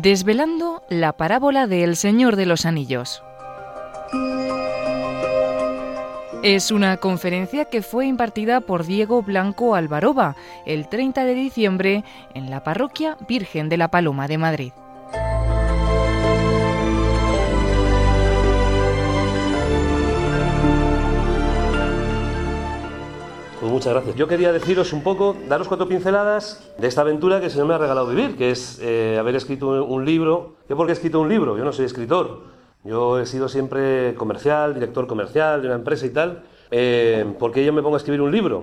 Desvelando la parábola de El Señor de los Anillos. Es una conferencia que fue impartida por Diego Blanco Alvaroba el 30 de diciembre en la parroquia Virgen de la Paloma de Madrid. Pues muchas gracias. Yo quería deciros un poco, daros cuatro pinceladas de esta aventura que Señor me ha regalado vivir, que es eh, haber escrito un libro. ¿Yo por qué he escrito un libro? Yo no soy escritor. Yo he sido siempre comercial, director comercial de una empresa y tal. Eh, ¿Por qué yo me pongo a escribir un libro?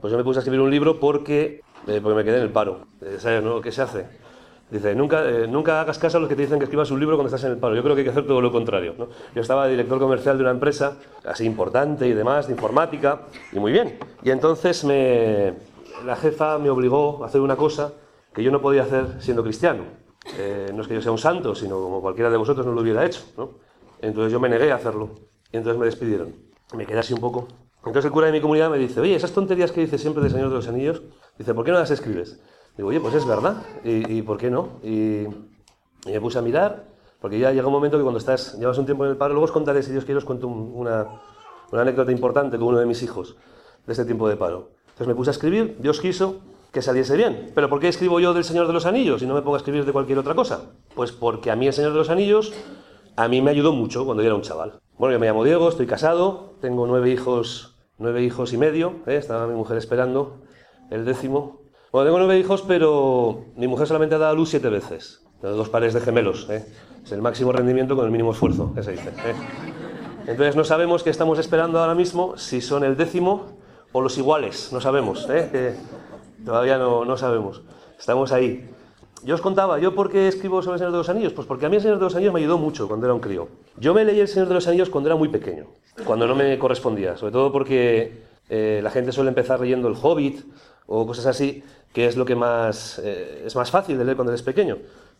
Pues yo me puse a escribir un libro porque, eh, porque me quedé en el paro. ¿Sabes no? ¿Qué se hace? Dice, nunca, eh, nunca hagas caso a los que te dicen que escribas un libro cuando estás en el paro. Yo creo que hay que hacer todo lo contrario. ¿no? Yo estaba director comercial de una empresa así importante y demás, de informática, y muy bien. Y entonces me, la jefa me obligó a hacer una cosa que yo no podía hacer siendo cristiano. Eh, no es que yo sea un santo, sino como cualquiera de vosotros no lo hubiera hecho. ¿no? Entonces yo me negué a hacerlo. Y entonces me despidieron. Me quedé así un poco. Entonces el cura de mi comunidad me dice, oye, esas tonterías que dices siempre del Señor de los Anillos, dice, ¿por qué no las escribes? Digo, oye, pues es verdad, ¿y, por qué no? Y, me puse a mirar, porque ya llega un momento que cuando estás, llevas un tiempo en el paro, luego os contaré, si Dios quiere, os cuento una, una anécdota importante con uno de mis hijos de este tiempo de paro. Entonces me puse a escribir, Dios quiso que saliese bien. ¿Pero por qué escribo yo del Señor de los Anillos y no me pongo a escribir de cualquier otra cosa? Pues porque a mí el Señor de los Anillos, a mí me ayudó mucho cuando yo era un chaval. Bueno, yo me llamo Diego, estoy casado, tengo nueve hijos, nueve hijos y medio, ¿eh? estaba mi mujer esperando el décimo, bueno, tengo nueve hijos, pero mi mujer solamente ha dado luz siete veces. Dos pares de gemelos. ¿eh? Es el máximo rendimiento con el mínimo esfuerzo, que se dice. ¿eh? Entonces no sabemos qué estamos esperando ahora mismo, si son el décimo o los iguales. No sabemos. ¿eh? todavía no, no sabemos. Estamos ahí. Yo os contaba, ¿yo por qué escribo sobre el Señor de los Anillos? Pues porque a mí el Señor de los Anillos me ayudó mucho cuando era un crío. Yo me leí el Señor de los Anillos cuando era muy pequeño, cuando no me correspondía, sobre todo porque la gente suele empezar leyendo El Hobbit o cosas así, que es lo que más eh, es más fácil de leer cuando eres pequeño.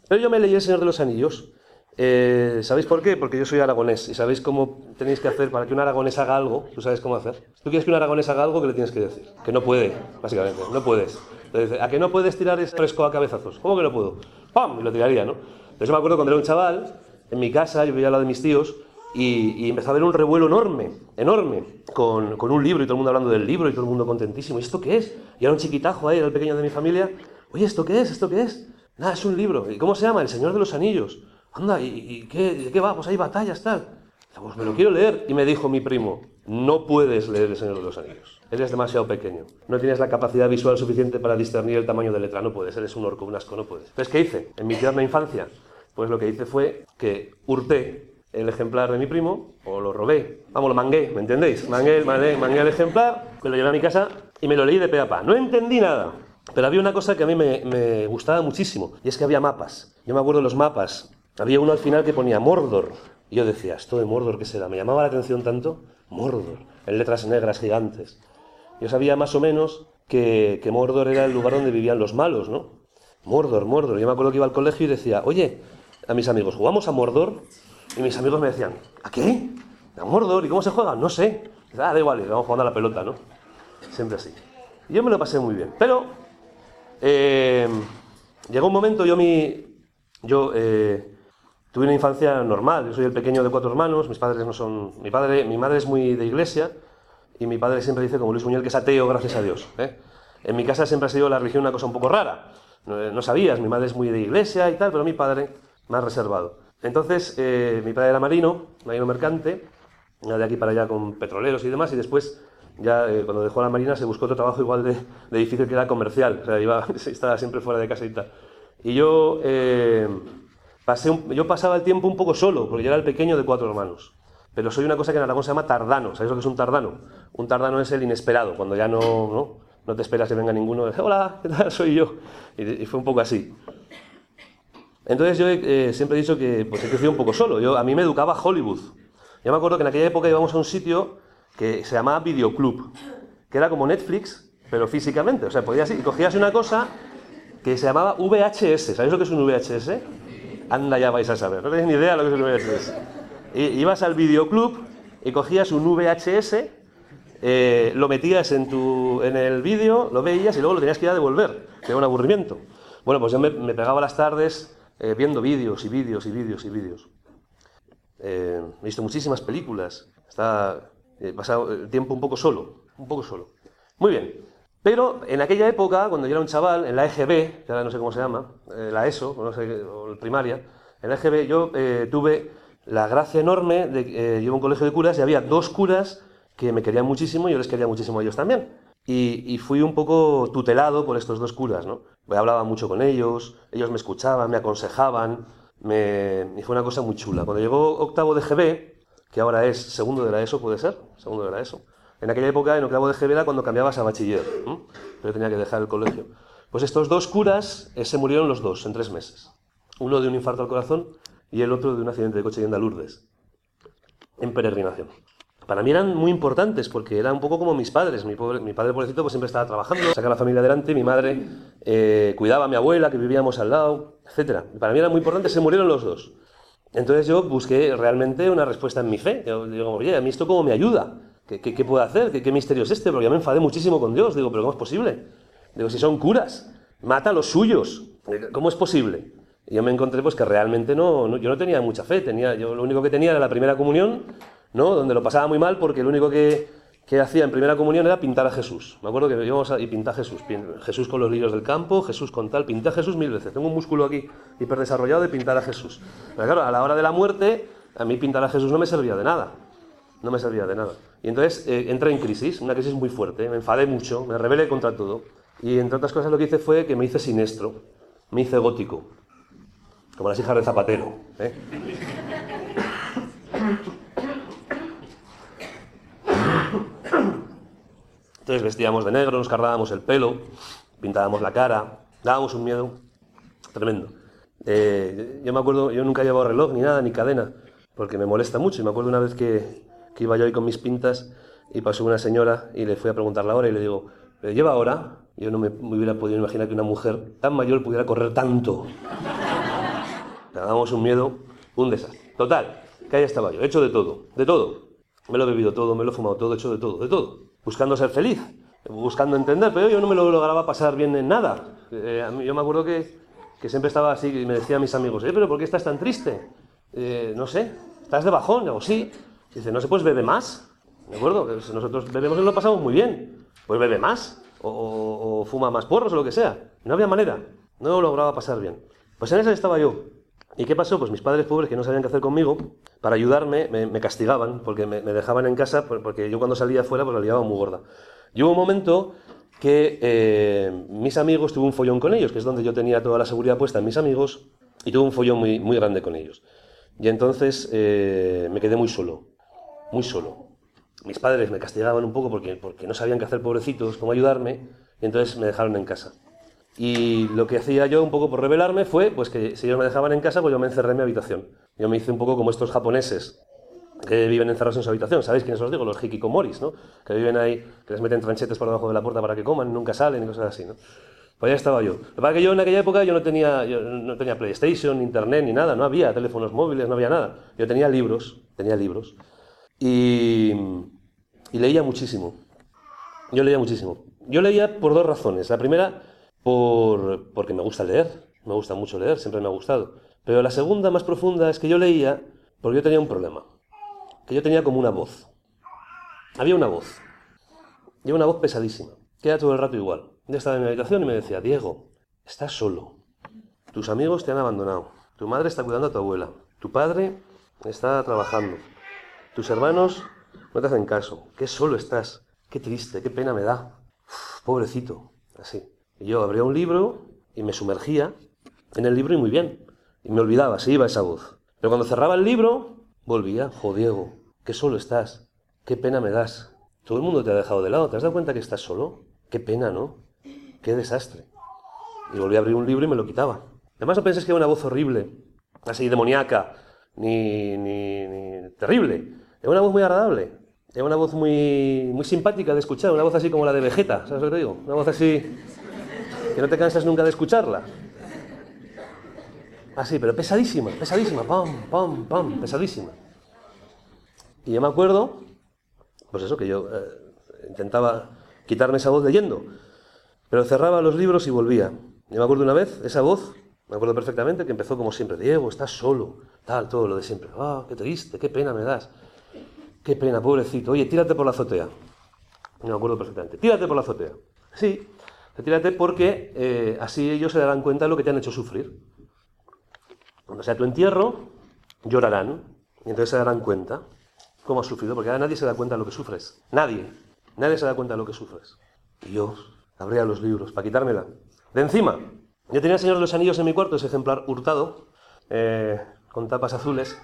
Pero yo me leí El Señor de los Anillos. Eh, ¿Sabéis por qué? Porque yo soy aragonés y sabéis cómo tenéis que hacer para que un aragonés haga algo. Tú sabes cómo hacer. tú quieres que un aragonés haga algo, ¿qué le tienes que decir? Que no puede, básicamente. No puedes. Entonces, ¿a que no puedes tirar ese fresco a cabezazos? ¿Cómo que no puedo? ¡Pam! Y lo tiraría, ¿no? Entonces yo me acuerdo cuando era un chaval, en mi casa, yo vivía al lado de mis tíos, y, empezó a haber un revuelo enorme, enorme, con, con, un libro y todo el mundo hablando del libro y todo el mundo contentísimo. ¿Y esto qué es? Y era un chiquitajo ahí, era el pequeño de mi familia. Oye, ¿esto qué es? ¿Esto qué es? Nada, es un libro. ¿Y cómo se llama? El Señor de los Anillos. Anda, ¿y, qué, qué, va? Pues hay batallas, tal. Pues me lo quiero leer. Y me dijo mi primo, no puedes leer El Señor de los Anillos. Eres demasiado pequeño. No tienes la capacidad visual suficiente para discernir el tamaño de letra. No puedes, eres un orco, un asco, no puedes. Entonces, ¿qué hice? En mi tierna infancia, pues lo que hice fue que hurté el ejemplar de mi primo, o lo robé, vamos, lo mangué, ¿me entendéis? Mangué, mangué, el ejemplar, me lo llevé a mi casa y me lo leí de pe a pa. No entendí nada, pero había una cosa que a mí me, gustaba muchísimo, y es que había mapas. Yo me acuerdo de los mapas. Había uno al final que ponía Mordor, y yo decía, ¿esto de Mordor qué será? Me llamaba la atención tanto, Mordor, en letras negras gigantes. Yo sabía más o menos que, que Mordor era el lugar donde vivían los malos, ¿no? Mordor, Mordor. Yo me acuerdo que iba al colegio y decía, oye, a mis amigos, ¿jugamos a Mordor? Y mis amigos me decían, ¿a qué? ¿A Mordor? ¿Y cómo se juega? No sé. Ah, da igual, vamos jugando a la pelota, ¿no? Siempre así. Y yo me lo pasé muy bien. Pero eh, llegó un momento, yo mi. Yo eh, tuve una infancia normal. Yo soy el pequeño de cuatro hermanos, mis padres no son. Mi padre, mi madre es muy de iglesia, y mi padre siempre dice, como Luis Muñoz, que es ateo, gracias a Dios. ¿eh? En mi casa siempre ha sido la religión una cosa un poco rara. No, no sabías, mi madre es muy de iglesia y tal, pero mi padre más reservado. Entonces, eh, mi padre era marino, marino mercante, de aquí para allá con petroleros y demás, y después, ya eh, cuando dejó la marina, se buscó otro trabajo igual de, difícil que era comercial, o sea, iba, estaba siempre fuera de casa y tal. Y yo, eh, pasé yo pasaba el tiempo un poco solo, porque yo era el pequeño de cuatro hermanos. Pero soy una cosa que en Aragón se llama tardano. ¿Sabéis lo que es un tardano? Un tardano es el inesperado, cuando ya no, no, no te esperas que venga ninguno. Hola, ¿qué tal? Soy yo. y fue un poco así. Entonces yo eh, siempre he dicho que pues, he crecido un poco solo. Yo, a mí me educaba Hollywood. Yo me acuerdo que en aquella época íbamos a un sitio que se llamaba Videoclub, que era como Netflix, pero físicamente. O sea, podías ir y cogías una cosa que se llamaba VHS. ¿Sabéis lo que es un VHS? Anda, ya vais a saber. No tenéis ni idea de lo que es un VHS. Y, ibas al Videoclub y cogías un VHS, eh, lo metías en, tu, en el vídeo, lo veías y luego lo tenías que ir a devolver. Que era un aburrimiento. Bueno, pues yo me, me pegaba las tardes eh, viendo vídeos y vídeos y vídeos y vídeos. Eh, he visto muchísimas películas. Está he pasado el tiempo un poco solo, un poco solo. Muy bien. Pero en aquella época, cuando yo era un chaval, en la EGB, que ahora no sé cómo se llama, la ESO, no sé, o la primaria, en la EGB yo tuve la gracia enorme de que a un colegio de curas y había dos curas que me querían muchísimo y yo les quería muchísimo a ellos también. Y, fui un poco tutelado por estos dos curas, ¿no? Hablaba mucho con ellos, ellos me escuchaban, me aconsejaban, me... y fue una cosa muy chula. Cuando llegó octavo de GB, que ahora es segundo de la ESO, puede ser, segundo de la ESO. En aquella época, en octavo de GB era cuando cambiabas a bachiller, pero tenía que dejar el colegio. Pues estos dos curas eh, se murieron los dos en tres meses. Uno de un infarto al corazón y el otro de un accidente de coche yendo a Lourdes, en peregrinación para mí eran muy importantes porque eran un poco como mis padres. Mi, padre, pobrecito, pues siempre estaba trabajando, sacaba la familia adelante, mi madre eh, cuidaba a mi abuela, que vivíamos al lado, etc. Para mí era muy importante, se murieron los dos. Entonces yo busqué realmente una respuesta en mi fe. Yo digo, oye, ¿a mí esto cómo me ayuda? ¿Qué, puedo hacer? ¿Qué, ¿Qué, misterio es este? Porque yo me enfadé muchísimo con Dios. Digo, ¿pero cómo es posible? Digo, si son curas, mata a los suyos. ¿Cómo es posible? Y yo me encontré pues que realmente no, no, yo no tenía mucha fe. Tenía, yo lo único que tenía era la primera comunión ¿no? Donde lo pasaba muy mal porque lo único que, hacía en primera comunión era pintar a Jesús. Me acuerdo que íbamos a, y pintar a Jesús. Jesús con los lirios del campo, Jesús con tal. Pinté a Jesús mil veces. Tengo un músculo aquí hiperdesarrollado de pintar a Jesús. Pero claro, a la hora de la muerte, a mí pintar a Jesús no me servía de nada. No me servía de nada. Y entonces eh, entré en crisis, una crisis muy fuerte. Me enfadé mucho, me rebelé contra todo. Y entre otras cosas lo que hice fue que me hice sinestro. Me hice gótico. Como las hijas de Zapatero. ¿eh? Entonces vestíamos de negro, nos cargábamos el pelo, pintábamos la cara, dábamos un miedo tremendo. Eh, yo me acuerdo, yo nunca he reloj ni nada, ni cadena, porque me molesta mucho. Y me acuerdo una vez que, iba yo ahí con mis pintas y pasó una señora y le fui a preguntar la hora y le digo, ¿pero lleva hora? Yo no me, hubiera podido imaginar que una mujer tan mayor pudiera correr tanto. Le dábamos un miedo, un desastre. Total, que ahí estaba yo, hecho de todo, de todo. Me lo he bebido todo, me lo he fumado todo, hecho de todo, de todo buscando ser feliz, buscando entender, pero yo no me lo lograba pasar bien en nada. Eh, yo me acuerdo que, que, siempre estaba así y me decía a mis amigos, pero ¿por qué estás tan triste? Eh, no sé, ¿estás de bajón? O sí. Dice, no sé, pues bebe más. ¿De acuerdo? Nosotros bebemos y lo pasamos muy bien. Pues bebe más. O, o, fuma más porros o lo que sea. No había manera. No lo lograba pasar bien. Pues en esa estaba yo. ¿Y qué pasó? Pues mis padres pobres que no sabían qué hacer conmigo, para ayudarme, me, castigaban, porque me, dejaban en casa, porque yo cuando salía afuera pues la liaba muy gorda. Y hubo un momento que eh, mis amigos, tuve un follón con ellos, que es donde yo tenía toda la seguridad puesta en mis amigos, y tuve un follón muy, muy grande con ellos. Y entonces eh, me quedé muy solo, muy solo. Mis padres me castigaban un poco porque, porque no sabían qué hacer, pobrecitos, cómo ayudarme, y entonces me dejaron en casa. Y lo que hacía yo un poco por rebelarme fue pues que si ellos me dejaban en casa, pues yo me encerré en mi habitación. Yo me hice un poco como estos japoneses que viven encerrados en su habitación. ¿Sabéis quiénes os digo? Los hikikomoris, ¿no? Que viven ahí, que les meten tranchetes por debajo de la puerta para que coman, nunca salen y cosas así, ¿no? Pues ya estaba yo. Lo que pasa es que yo en aquella época yo no tenía, yo no tenía PlayStation, Internet ni nada, no había teléfonos móviles, no había nada. Yo tenía libros, tenía libros. Y, y leía muchísimo. Yo leía muchísimo. Yo leía por dos razones. La primera por, porque me gusta leer, me gusta mucho leer, siempre me ha gustado. Pero la segunda, más profunda, es que yo leía porque yo tenía un problema, que yo tenía como una voz. Había una voz, y una voz pesadísima, que era todo el rato igual. Yo estaba en mi habitación y me decía, Diego, estás solo, tus amigos te han abandonado, tu madre está cuidando a tu abuela, tu padre está trabajando, tus hermanos no te hacen caso, qué solo estás, qué triste, qué pena me da, pobrecito, así. Yo abría un libro y me sumergía en el libro y muy bien. Y me olvidaba, se iba esa voz. Pero cuando cerraba el libro, volvía, jo Diego, qué solo estás, qué pena me das. Todo el mundo te ha dejado de lado, ¿te has dado cuenta que estás solo? Qué pena, ¿no? Qué desastre. Y volví a abrir un libro y me lo quitaba. Además no penséis que era una voz horrible, así demoníaca, ni, ni, ni terrible. Era una voz muy agradable. Era una voz muy, muy simpática de escuchar, una voz así como la de Vegeta, ¿sabes lo que te digo? Una voz así que no te cansas nunca de escucharla. Así, pero pesadísima, pesadísima, pam, pam, pam, pesadísima. Y yo me acuerdo, pues eso, que yo eh, intentaba quitarme esa voz leyendo, pero cerraba los libros y volvía. Yo me acuerdo una vez, esa voz Me acuerdo perfectamente que empezó como siempre, Diego, estás solo, tal, todo lo de siempre. Ah, qué triste, qué pena me das. Qué pena, pobrecito. Oye, tírate por la azotea. Me acuerdo perfectamente. Tírate por la azotea. Sí, tírate porque eh, así ellos se darán cuenta de lo que te han hecho sufrir. Cuando sea tu entierro, llorarán y entonces se darán cuenta cómo has sufrido, porque ahora nadie se da cuenta de lo que sufres. Nadie. Nadie se da cuenta de lo que sufres. Y yo abría los libros para quitármela. De encima, yo tenía el Señor de los Anillos en mi cuarto, ese ejemplar hurtado, eh, con tapas azules,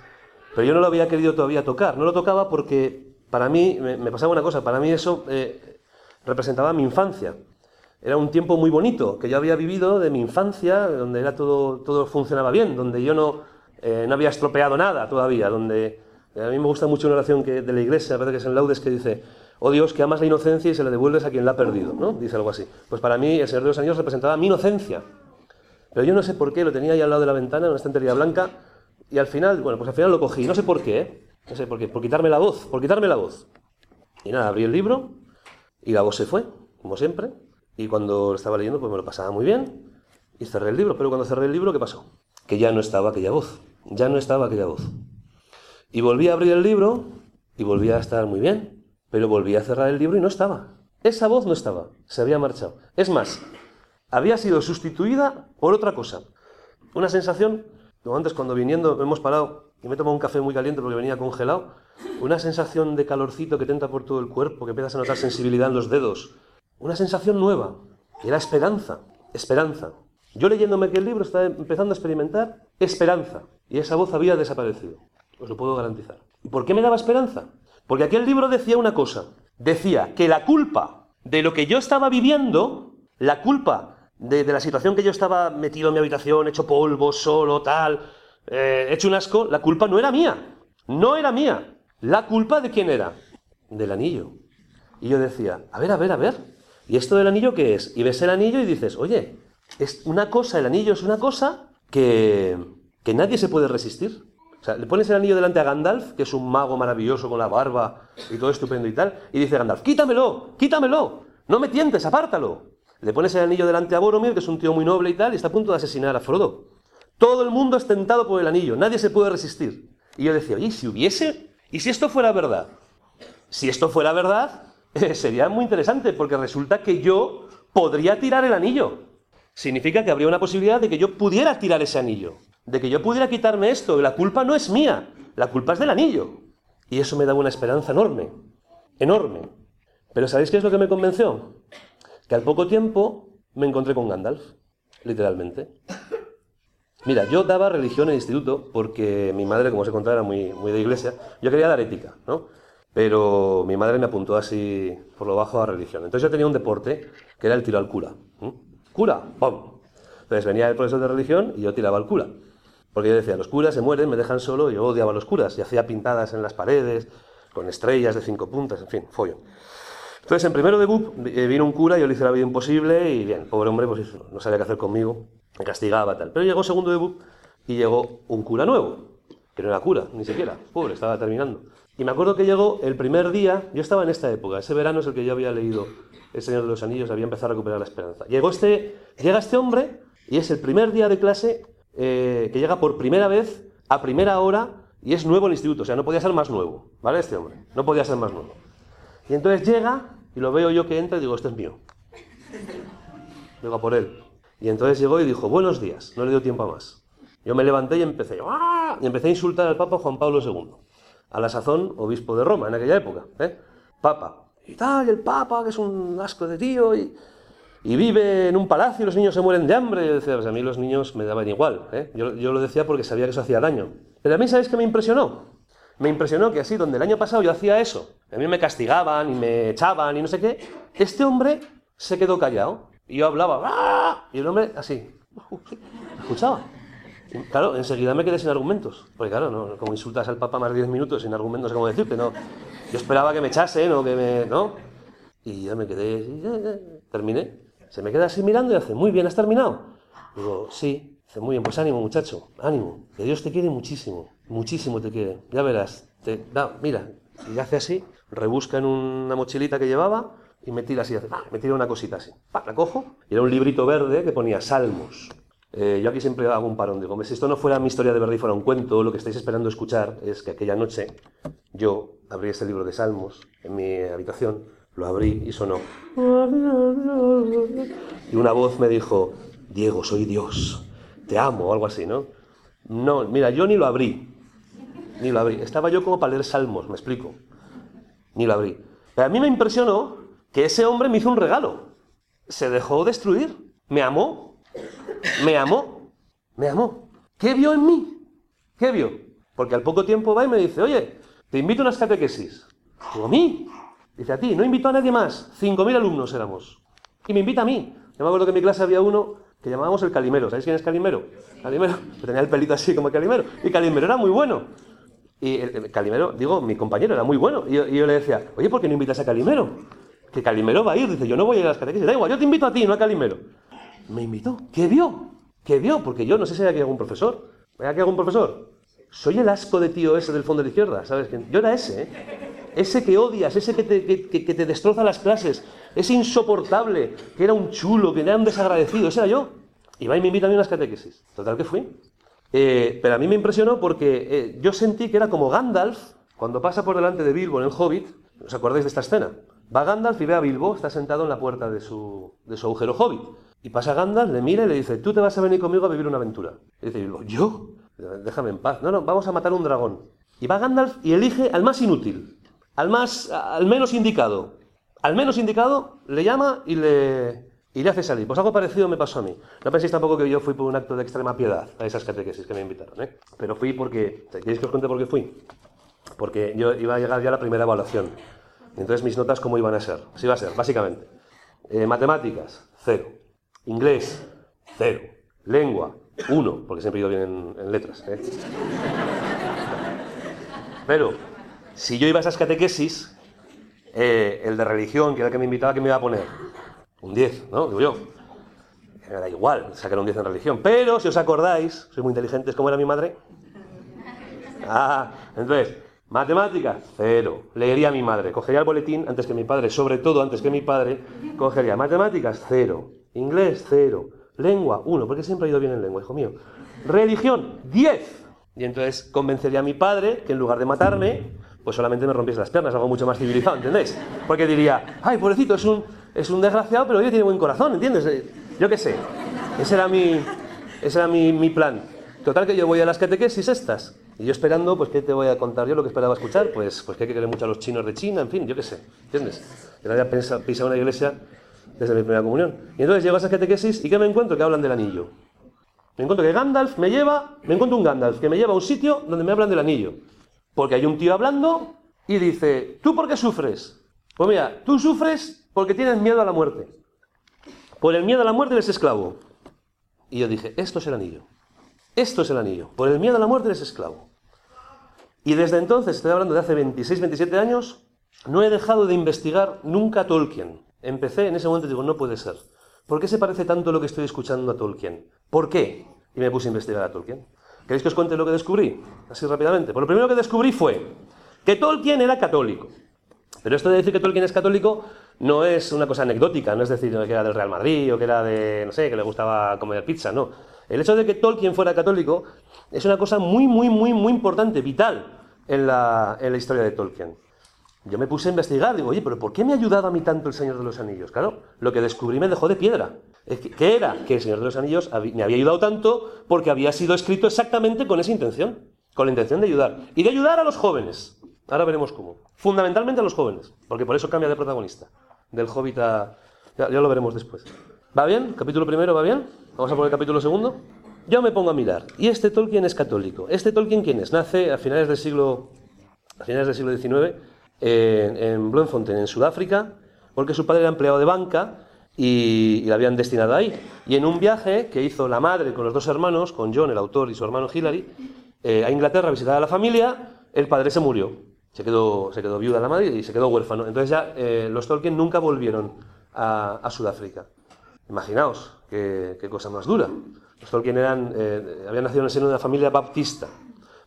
pero yo no lo había querido todavía tocar. No lo tocaba porque para mí, me, pasaba una cosa, para mí eso eh, representaba mi infancia. Era un tiempo muy bonito que yo había vivido de mi infancia, donde era todo, todo funcionaba bien, donde yo no, eh, no había estropeado nada todavía, donde a mí me gusta mucho una oración que, de la iglesia, parece que es en Laudes, que dice, oh Dios, que amas la inocencia y se la devuelves a quien la ha perdido, ¿no? Dice algo así. Pues para mí el Señor de los Años representaba mi inocencia. Pero yo no sé por qué, lo tenía ahí al lado de la ventana, en una estantería blanca, y al final, bueno, pues al final lo cogí, no sé por qué, ¿eh? no sé por qué, por quitarme la voz, por quitarme la voz. Y nada, abrí el libro y la voz se fue, como siempre, y cuando lo estaba leyendo pues me lo pasaba muy bien y cerré el libro, pero cuando cerré el libro, ¿qué pasó? Que ya no estaba aquella voz, ya no estaba aquella voz. Y volví a abrir el libro y volví a estar muy bien, pero volví a cerrar el libro y no estaba. Esa voz no estaba, se había marchado. Es más, había sido sustituida por otra cosa. Una sensación, como antes cuando viniendo hemos parado y me he tomado un café muy caliente porque venía congelado, una sensación de calorcito que tenta por todo el cuerpo, que empiezas a notar sensibilidad en los dedos. Una sensación nueva, y era esperanza, esperanza. Yo leyéndome aquel libro estaba empezando a experimentar esperanza, y esa voz había desaparecido, os lo puedo garantizar. ¿Y por qué me daba esperanza? Porque aquel libro decía una cosa, decía que la culpa de lo que yo estaba viviendo, la culpa de, la situación que yo estaba metido en mi habitación, hecho polvo, solo, tal, eh, hecho un asco, la culpa no era mía, no era mía. ¿La culpa de quién era? Del anillo. Y yo decía, a ver, a ver, a ver, ¿y esto del anillo qué es? Y ves el anillo y dices, oye, es una cosa, el anillo es una cosa que, que nadie se puede resistir. O sea, le pones el anillo delante a Gandalf, que es un mago maravilloso con la barba y todo estupendo y tal, y dice Gandalf, quítamelo, quítamelo, no me tientes, apártalo. Le pones el anillo delante a Boromir, que es un tío muy noble y tal, y está a punto de asesinar a Frodo. Todo el mundo es tentado por el anillo, nadie se puede resistir. Y yo decía, oye, si hubiese, y si esto fuera verdad, si esto fuera verdad, sería muy interesante, porque resulta que yo podría tirar el anillo. Significa que habría una posibilidad de que yo pudiera tirar ese anillo de que yo pudiera quitarme esto, la culpa no es mía, la culpa es del anillo. Y eso me daba una esperanza enorme, enorme. Pero ¿sabéis qué es lo que me convenció? Que al poco tiempo me encontré con Gandalf, literalmente. Mira, yo daba religión en el instituto porque mi madre, como os he contado, era muy, muy de iglesia. Yo quería dar ética, ¿no? Pero mi madre me apuntó así por lo bajo a religión. Entonces yo tenía un deporte que era el tiro al cura. ¡Cura! ¡Pum! Entonces venía el profesor de religión y yo tiraba al cura. Porque yo decía, los curas se mueren, me dejan solo, yo odiaba a los curas, y hacía pintadas en las paredes, con estrellas de cinco puntas, en fin, follo. Entonces, en primero de BUP eh, vino un cura, yo le hice la vida imposible, y bien, pobre hombre, pues no sabía qué hacer conmigo, me castigaba, tal. Pero llegó segundo de BUP y llegó un cura nuevo, que no era cura, ni siquiera, pobre, estaba terminando. Y me acuerdo que llegó el primer día, yo estaba en esta época, ese verano es el que yo había leído El Señor de los Anillos, había empezado a recuperar la esperanza. Llegó este, llega este hombre, y es el primer día de clase eh, que llega por primera vez a primera hora y es nuevo el instituto, o sea, no podía ser más nuevo, ¿vale? Este hombre, no podía ser más nuevo. Y entonces llega y lo veo yo que entra y digo, este es mío. Vengo a por él. Y entonces llegó y dijo, buenos días, no le dio tiempo a más. Yo me levanté y empecé, ¡ah! y empecé a insultar al Papa Juan Pablo II, a la sazón obispo de Roma en aquella época, ¿eh? Papa. Y tal, y el Papa, que es un asco de tío, y vive en un palacio y los niños se mueren de hambre. Yo decía, pues a mí los niños me daban igual. ¿eh? Yo, yo, lo decía porque sabía que eso hacía daño. Pero a mí, ¿sabéis qué me impresionó? Me impresionó que así, donde el año pasado yo hacía eso, a mí me castigaban y me echaban y no sé qué, este hombre se quedó callado. Y yo hablaba, ¡Ah! y el hombre así, escuchaba. Claro, enseguida me quedé sin argumentos. Porque claro, no, como insultas al Papa más de 10 minutos sin argumentos, cómo decirte, no. Yo esperaba que me echasen o que me... ¿no? Y ya me quedé, terminé. Se me queda así mirando y hace, muy bien, ¿has terminado? Digo, sí. Dice, muy bien, pues ánimo, muchacho, ánimo. Que Dios te quiere muchísimo, muchísimo te quiere. Ya verás. Te, mira, y hace así, rebusca en una mochilita que llevaba y me tira así, hace, me tira una cosita así. Pa, la cojo y era un librito verde que ponía Salmos. Eh, yo aquí siempre hago un parón. Digo, si esto no fuera mi historia de verdad y fuera un cuento, lo que estáis esperando escuchar es que aquella noche yo abrí ese libro de Salmos en mi habitación, lo abrí y sonó. Y una voz me dijo, Diego, soy Dios, te amo, o algo así, ¿no? No, mira, yo ni lo abrí, ni lo abrí. Estaba yo como para leer Salmos, me explico. Ni lo abrí. Pero a mí me impresionó que ese hombre me hizo un regalo. Se dejó destruir, me amó, me amó, me amó. ¿Qué vio en mí? ¿Qué vio? Porque al poco tiempo va y me dice, oye, te invito a unas catequesis. Digo, ¿a mí? Dice, a ti, no invito a nadie más. 5.000 alumnos éramos. Y me invita a mí. Yo me acuerdo que en mi clase había uno que llamábamos el Calimero. ¿Sabéis quién es Calimero? Calimero. tenía el pelito así como Calimero. Y Calimero era muy bueno. Y Calimero, digo, mi compañero era muy bueno. Y yo, y yo, le decía, oye, ¿por qué no invitas a Calimero? Que Calimero va a ir. Dice, yo no voy a ir a las catequesis. Da igual, yo te invito a ti, no a Calimero me invitó. ¿Qué vio? ¿Qué vio? Porque yo no sé si hay aquí algún profesor. ¿Hay aquí algún profesor? Soy el asco de tío ese del fondo de la izquierda, ¿sabes? Yo era ese, ¿eh? Ese que odias, ese que te, que, te destroza las clases, ese insoportable, que era un chulo, que era un desagradecido, ese era yo. Y va y me invita a mí a unas catequesis. Total que fui. Eh, pero a mí me impresionó porque eh, yo sentí que era como Gandalf, cuando pasa por delante de Bilbo en el Hobbit, ¿os acordáis de esta escena? Va Gandalf y ve a Bilbo, está sentado en la puerta de su, de su agujero Hobbit. Y pasa Gandalf, le mira y le dice, tú te vas a venir conmigo a vivir una aventura. Y dice, ¿yo? Déjame en paz. No, no, vamos a matar un dragón. Y va Gandalf y elige al más inútil, al más, al menos indicado. Al menos indicado le llama y le, y le hace salir. Pues algo parecido me pasó a mí. No penséis tampoco que yo fui por un acto de extrema piedad a esas catequesis que me invitaron, ¿eh? Pero fui porque, ¿queréis que os cuente por qué fui? Porque yo iba a llegar ya a la primera evaluación. Entonces mis notas, ¿cómo iban a ser? Así va a ser, básicamente. Eh, matemáticas, cero. Inglés, cero. Lengua, uno, porque siempre he ido bien en, letras. ¿eh? Pero, si yo iba a esas catequesis, eh, el de religión, que era el que me invitaba, ¿qué me iba a poner? Un 10, ¿no? Digo yo. Me da igual sacar un 10 en religión. Pero, si os acordáis, soy muy inteligente, ¿cómo era mi madre? Ah, entonces, matemáticas, cero. Leería a mi madre. Cogería el boletín antes que mi padre, sobre todo antes que mi padre, cogería matemáticas, cero. Inglés, cero. Lengua, uno, porque siempre ha ido bien en lengua, hijo mío. Religión, diez. Y entonces convencería a mi padre que en lugar de matarme, pues solamente me rompiese las piernas, algo mucho más civilizado, ¿entendéis? Porque diría, ay, pobrecito, es un, es un desgraciado, pero oye, tiene buen corazón, ¿entiendes? Eh, yo qué sé. Ese era mi, ese era mi, mi plan. Total que yo voy a las catequesis estas. Y yo esperando, pues, ¿qué te voy a contar yo lo que esperaba escuchar? Pues, pues que hay que querer mucho a los chinos de China, en fin, yo qué sé. ¿Entiendes? Que había pisado una iglesia desde mi primera comunión. Y entonces llego a esa catequesis y ¿qué me encuentro? Que hablan del anillo. Me encuentro que Gandalf me lleva, me encuentro un Gandalf que me lleva a un sitio donde me hablan del anillo. Porque hay un tío hablando y dice, ¿tú por qué sufres? Pues mira, tú sufres porque tienes miedo a la muerte. Por el miedo a la muerte eres esclavo. Y yo dije, esto es el anillo. Esto es el anillo. Por el miedo a la muerte eres esclavo. Y desde entonces, estoy hablando de hace 26, 27 años, no he dejado de investigar nunca a Tolkien. Empecé en ese momento y digo, no puede ser. ¿Por qué se parece tanto lo que estoy escuchando a Tolkien? ¿Por qué? Y me puse a investigar a Tolkien. ¿Queréis que os cuente lo que descubrí? Así rápidamente. Pues lo primero que descubrí fue que Tolkien era católico. Pero esto de decir que Tolkien es católico no es una cosa anecdótica, no es decir que era del Real Madrid o que era de, no sé, que le gustaba comer pizza, no. El hecho de que Tolkien fuera católico es una cosa muy, muy, muy, muy importante, vital en la, en la historia de Tolkien. Yo me puse a investigar, digo, oye, pero ¿por qué me ha ayudado a mí tanto el Señor de los Anillos? Claro, lo que descubrí me dejó de piedra. ¿Qué era? Que el Señor de los Anillos me había ayudado tanto porque había sido escrito exactamente con esa intención, con la intención de ayudar. Y de ayudar a los jóvenes. Ahora veremos cómo. Fundamentalmente a los jóvenes, porque por eso cambia de protagonista. Del hobbit a... Ya, ya lo veremos después. ¿Va bien? ¿Capítulo primero va bien? Vamos a por el capítulo segundo. Yo me pongo a mirar. Y este Tolkien es católico. ¿Este Tolkien quién es? Nace a finales del siglo, a finales del siglo XIX en, Bloemfontein, en Sudáfrica, porque su padre era empleado de banca y, la habían destinado ahí. Y en un viaje que hizo la madre con los dos hermanos, con John, el autor, y su hermano Hillary, eh, a Inglaterra a visitar a la familia, el padre se murió. Se quedó, se quedó viuda la madre y se quedó huérfano. Entonces ya eh, los Tolkien nunca volvieron a, Sudáfrica. Imaginaos qué, cosa más dura. Los Tolkien eran, eh, habían nacido en el seno de una familia baptista.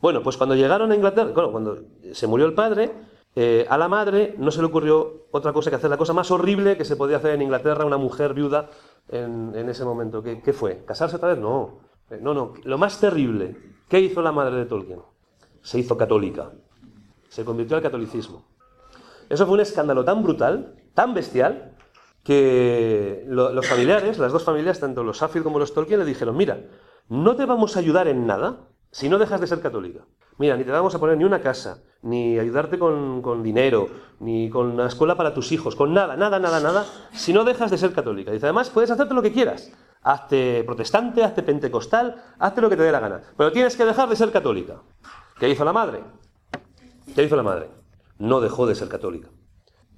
Bueno, pues cuando llegaron a Inglaterra, bueno, cuando se murió el padre, eh, a la madre no se le ocurrió otra cosa que hacer la cosa más horrible que se podía hacer en Inglaterra una mujer viuda en, ese momento? ¿Qué, ¿Qué, fue? ¿Casarse otra vez? No. No, no. Lo más terrible, ¿qué hizo la madre de Tolkien? Se hizo católica. Se convirtió al catolicismo. Eso fue un escándalo tan brutal, tan bestial, que los familiares, las dos familias, tanto los Saffield como los Tolkien, le dijeron, mira, no te vamos a ayudar en nada si no dejas de ser católica. Mira, ni te vamos a poner ni una casa, ni ayudarte con, dinero, ni con una escuela para tus hijos, con nada, nada, nada, nada, si no dejas de ser católica. Dice, además, puedes hacerte lo que quieras. Hazte protestante, hazte pentecostal, hazte lo que te dé la gana. Pero tienes que dejar de ser católica. ¿Qué hizo la madre? ¿Qué hizo la madre? No dejó de ser católica.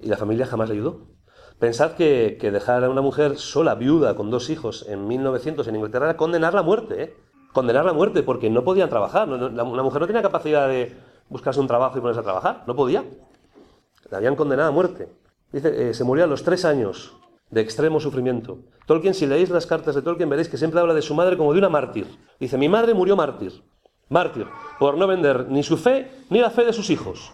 ¿Y la familia jamás le ayudó? Pensad que, dejar a una mujer sola, viuda, con dos hijos en 1900 en Inglaterra era condenar la muerte, ¿eh? Condenar la muerte porque no podían trabajar. una mujer no tenía capacidad de buscarse un trabajo y ponerse a trabajar. No podía. La habían condenado a muerte. Dice, eh, se murió a los tres años de extremo sufrimiento. Tolkien, si leéis las cartas de Tolkien, veréis que siempre habla de su madre como de una mártir. Dice, mi madre murió mártir. Mártir, por no vender ni su fe ni la fe de sus hijos.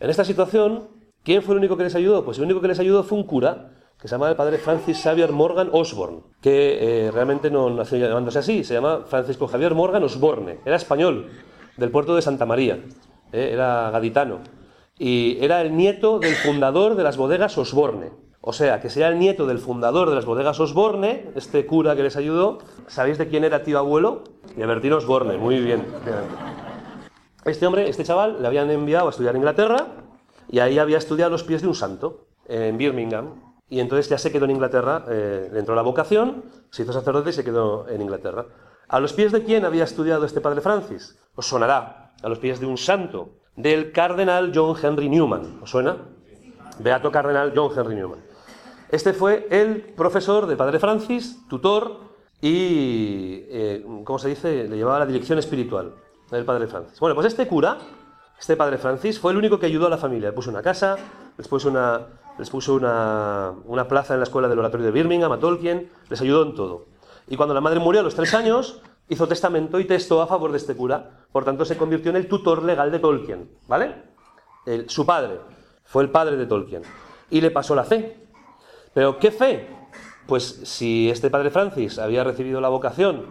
En esta situación, ¿Quién fue el único que les ayudó? Pues el único que les ayudó fue un cura que se llamaba el padre Francis Xavier Morgan Osborne, que eh, realmente no nació llamándose así, se llama Francisco Javier Morgan Osborne, era español, del puerto de Santa María, eh, era gaditano, y era el nieto del fundador de las bodegas Osborne. O sea, que sea el nieto del fundador de las bodegas Osborne, este cura que les ayudó. ¿Sabéis de quién era tío abuelo? De Bertín Osborne, muy bien. Este hombre, este chaval, le habían enviado a estudiar en Inglaterra, y ahí había estudiado los pies de un santo, en Birmingham. Y entonces ya se quedó en Inglaterra, eh, entró la vocación, se hizo sacerdote y se quedó en Inglaterra. ¿A los pies de quién había estudiado este padre Francis? Os sonará, a los pies de un santo, del cardenal John Henry Newman. ¿Os suena? Beato cardenal John Henry Newman. Este fue el profesor del padre Francis, tutor y, eh, ¿cómo se dice? Le llevaba la dirección espiritual del padre Francis. Bueno, pues este cura este padre Francis fue el único que ayudó a la familia. Le puso una casa, les puso una, les puso una, plaza en la escuela del oratorio de Birmingham, a Tolkien, les ayudó en todo. Y cuando la madre murió a los tres años, hizo testamento y testó a favor de este cura. Por tanto, se convirtió en el tutor legal de Tolkien. ¿Vale? su padre fue el padre de Tolkien. Y le pasó la fe. ¿Pero qué fe? Pues si este padre Francis había recibido la vocación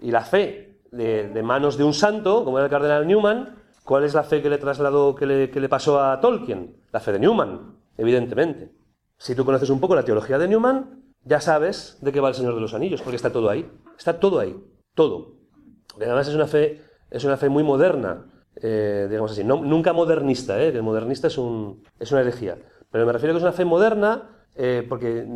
y la fe de, de manos de un santo, como era el cardenal Newman, ¿Cuál es la fe que le trasladó, que le, pasó a Tolkien? La fe de Newman, evidentemente. Si tú conoces un poco la teología de Newman, ya sabes de qué va el Señor de los Anillos, porque está todo ahí. Está todo ahí, todo. además es una fe, es una fe muy moderna, eh, digamos así, nunca modernista, ¿eh? el modernista es, un, es una herejía. Pero me refiero a que es una fe moderna eh, porque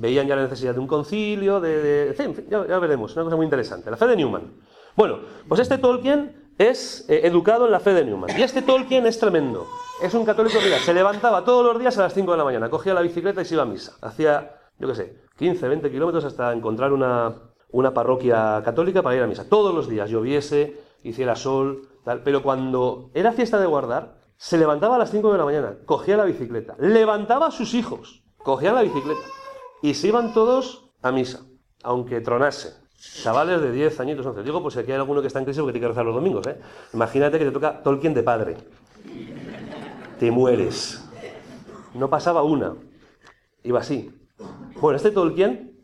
veían ya la necesidad de un concilio, de... en fin, ya, veremos, una cosa muy interesante. La fe de Newman. Bueno, pues este Tolkien es eh, educado en la fe de Newman. Y este Tolkien es tremendo. Es un católico que se levantaba todos los días a las 5 de la mañana, cogía la bicicleta y se iba a misa. Hacía, yo qué sé, 15, 20 kilómetros hasta encontrar una, una parroquia católica para ir a misa. Todos los días, lloviese, hiciera sol, tal. Pero cuando era fiesta de guardar, se levantaba a las 5 de la mañana, cogía la bicicleta, levantaba a sus hijos, cogía la bicicleta y se iban todos a misa, aunque tronase. Chavales de 10 añitos, 11. Digo, pues si aquí hay alguno que está en crisis porque tiene que rezar los domingos, ¿eh? Imagínate que te toca Tolkien de padre. Te mueres. No pasaba una. Iba así. Bueno, este Tolkien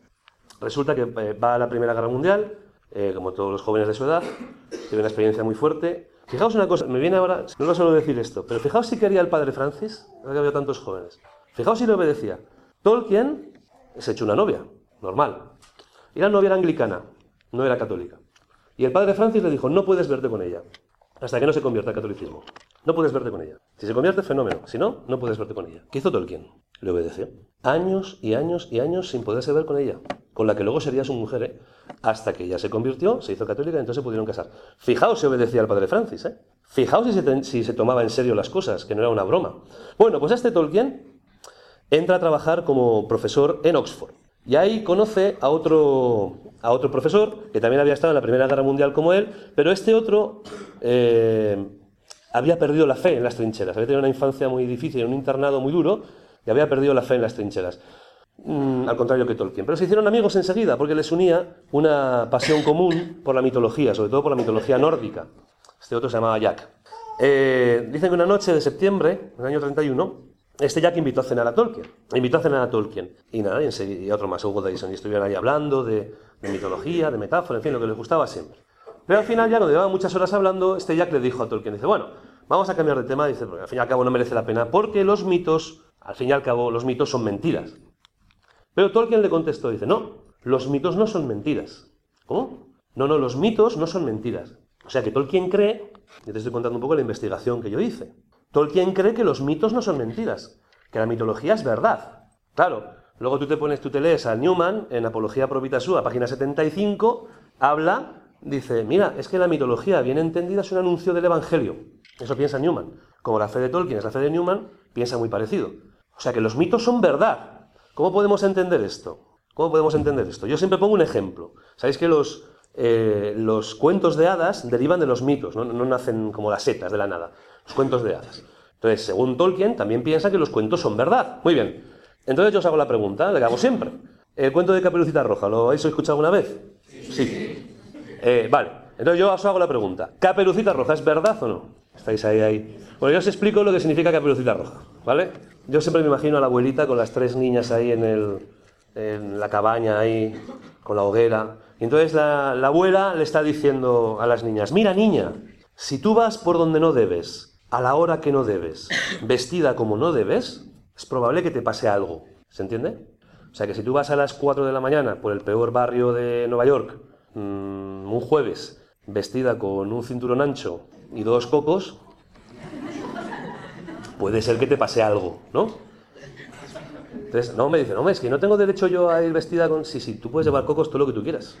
resulta que eh, va a la Primera Guerra Mundial, eh, como todos los jóvenes de su edad, tiene una experiencia muy fuerte. Fijaos una cosa, me viene ahora, no lo suelo decir esto, pero fijaos si quería el padre Francis, ahora que había tantos jóvenes. Fijaos si le obedecía. Tolkien se echó una novia, normal. Y la novia era anglicana, no era católica. Y el padre Francis le dijo, no puedes verte con ella, hasta que no se convierta al catolicismo. No puedes verte con ella. Si se convierte, fenómeno. Si no, no puedes verte con ella. ¿Qué hizo Tolkien? Le obedeció. Años y años y años sin poderse ver con ella. Con la que luego sería su mujer, ¿eh? Hasta que ella se convirtió, se hizo católica y entonces se pudieron casar. Fijaos si obedecía al padre Francis, ¿eh? Fijaos si se, si se tomaba en serio las cosas, que no era una broma. Bueno, pues este Tolkien entra a trabajar como profesor en Oxford. Y ahí conoce a otro, a otro profesor, que también había estado en la Primera Guerra Mundial como él, pero este otro eh, había perdido la fe en las trincheras, había tenido una infancia muy difícil, en un internado muy duro, y había perdido la fe en las trincheras. Mm, al contrario que Tolkien. Pero se hicieron amigos enseguida, porque les unía una pasión común por la mitología, sobre todo por la mitología nórdica. Este otro se llamaba Jack. Eh, dicen que una noche de septiembre, del año 31, este Jack invitó a cenar a Tolkien. Invitó a cenar a Tolkien. Y nada, y, otro más, Hugo Dyson. Y estuvieron ahí hablando de, de mitología, de metáfora, en fin, lo que les gustaba siempre. Pero al final, ya cuando llevaban muchas horas hablando, este Jack le dijo a Tolkien, dice, bueno, vamos a cambiar de tema, dice, porque al fin y al cabo no merece la pena, porque los mitos, al fin y al cabo, los mitos son mentiras. Pero Tolkien le contestó, dice, no, los mitos no son mentiras. ¿Cómo? No, no, los mitos no son mentiras. O sea que Tolkien cree, y te estoy contando un poco la investigación que yo hice, Tolkien cree que los mitos no son mentiras, que la mitología es verdad. Claro, luego tú te pones, tú te lees a Newman en Apología Pro Sua, página 75, habla dice, mira, es que la mitología bien entendida es un anuncio del Evangelio. Eso piensa Newman. Como la fe de Tolkien es la fe de Newman, piensa muy parecido. O sea que los mitos son verdad. ¿Cómo podemos entender esto? ¿Cómo podemos entender esto? Yo siempre pongo un ejemplo. Sabéis que los, eh, los cuentos de hadas derivan de los mitos, ¿no? no nacen como las setas de la nada. Los cuentos de hadas. Entonces, según Tolkien, también piensa que los cuentos son verdad. Muy bien. Entonces yo os hago la pregunta, le hago siempre. ¿El cuento de Caperucita Roja lo habéis escuchado alguna vez? Sí. Eh, vale, entonces yo os hago la pregunta. ¿Caperucita roja es verdad o no? Estáis ahí, ahí. Bueno, yo os explico lo que significa caperucita roja, ¿vale? Yo siempre me imagino a la abuelita con las tres niñas ahí en, el, en la cabaña, ahí, con la hoguera. Y entonces la, la abuela le está diciendo a las niñas, mira niña, si tú vas por donde no debes, a la hora que no debes, vestida como no debes, es probable que te pase algo. ¿Se entiende? O sea que si tú vas a las 4 de la mañana por el peor barrio de Nueva York, mmm, un jueves vestida con un cinturón ancho y dos cocos, puede ser que te pase algo, ¿no? Entonces, no, me dice, no, es que no tengo derecho yo a ir vestida con... Sí, sí, tú puedes llevar cocos todo lo que tú quieras.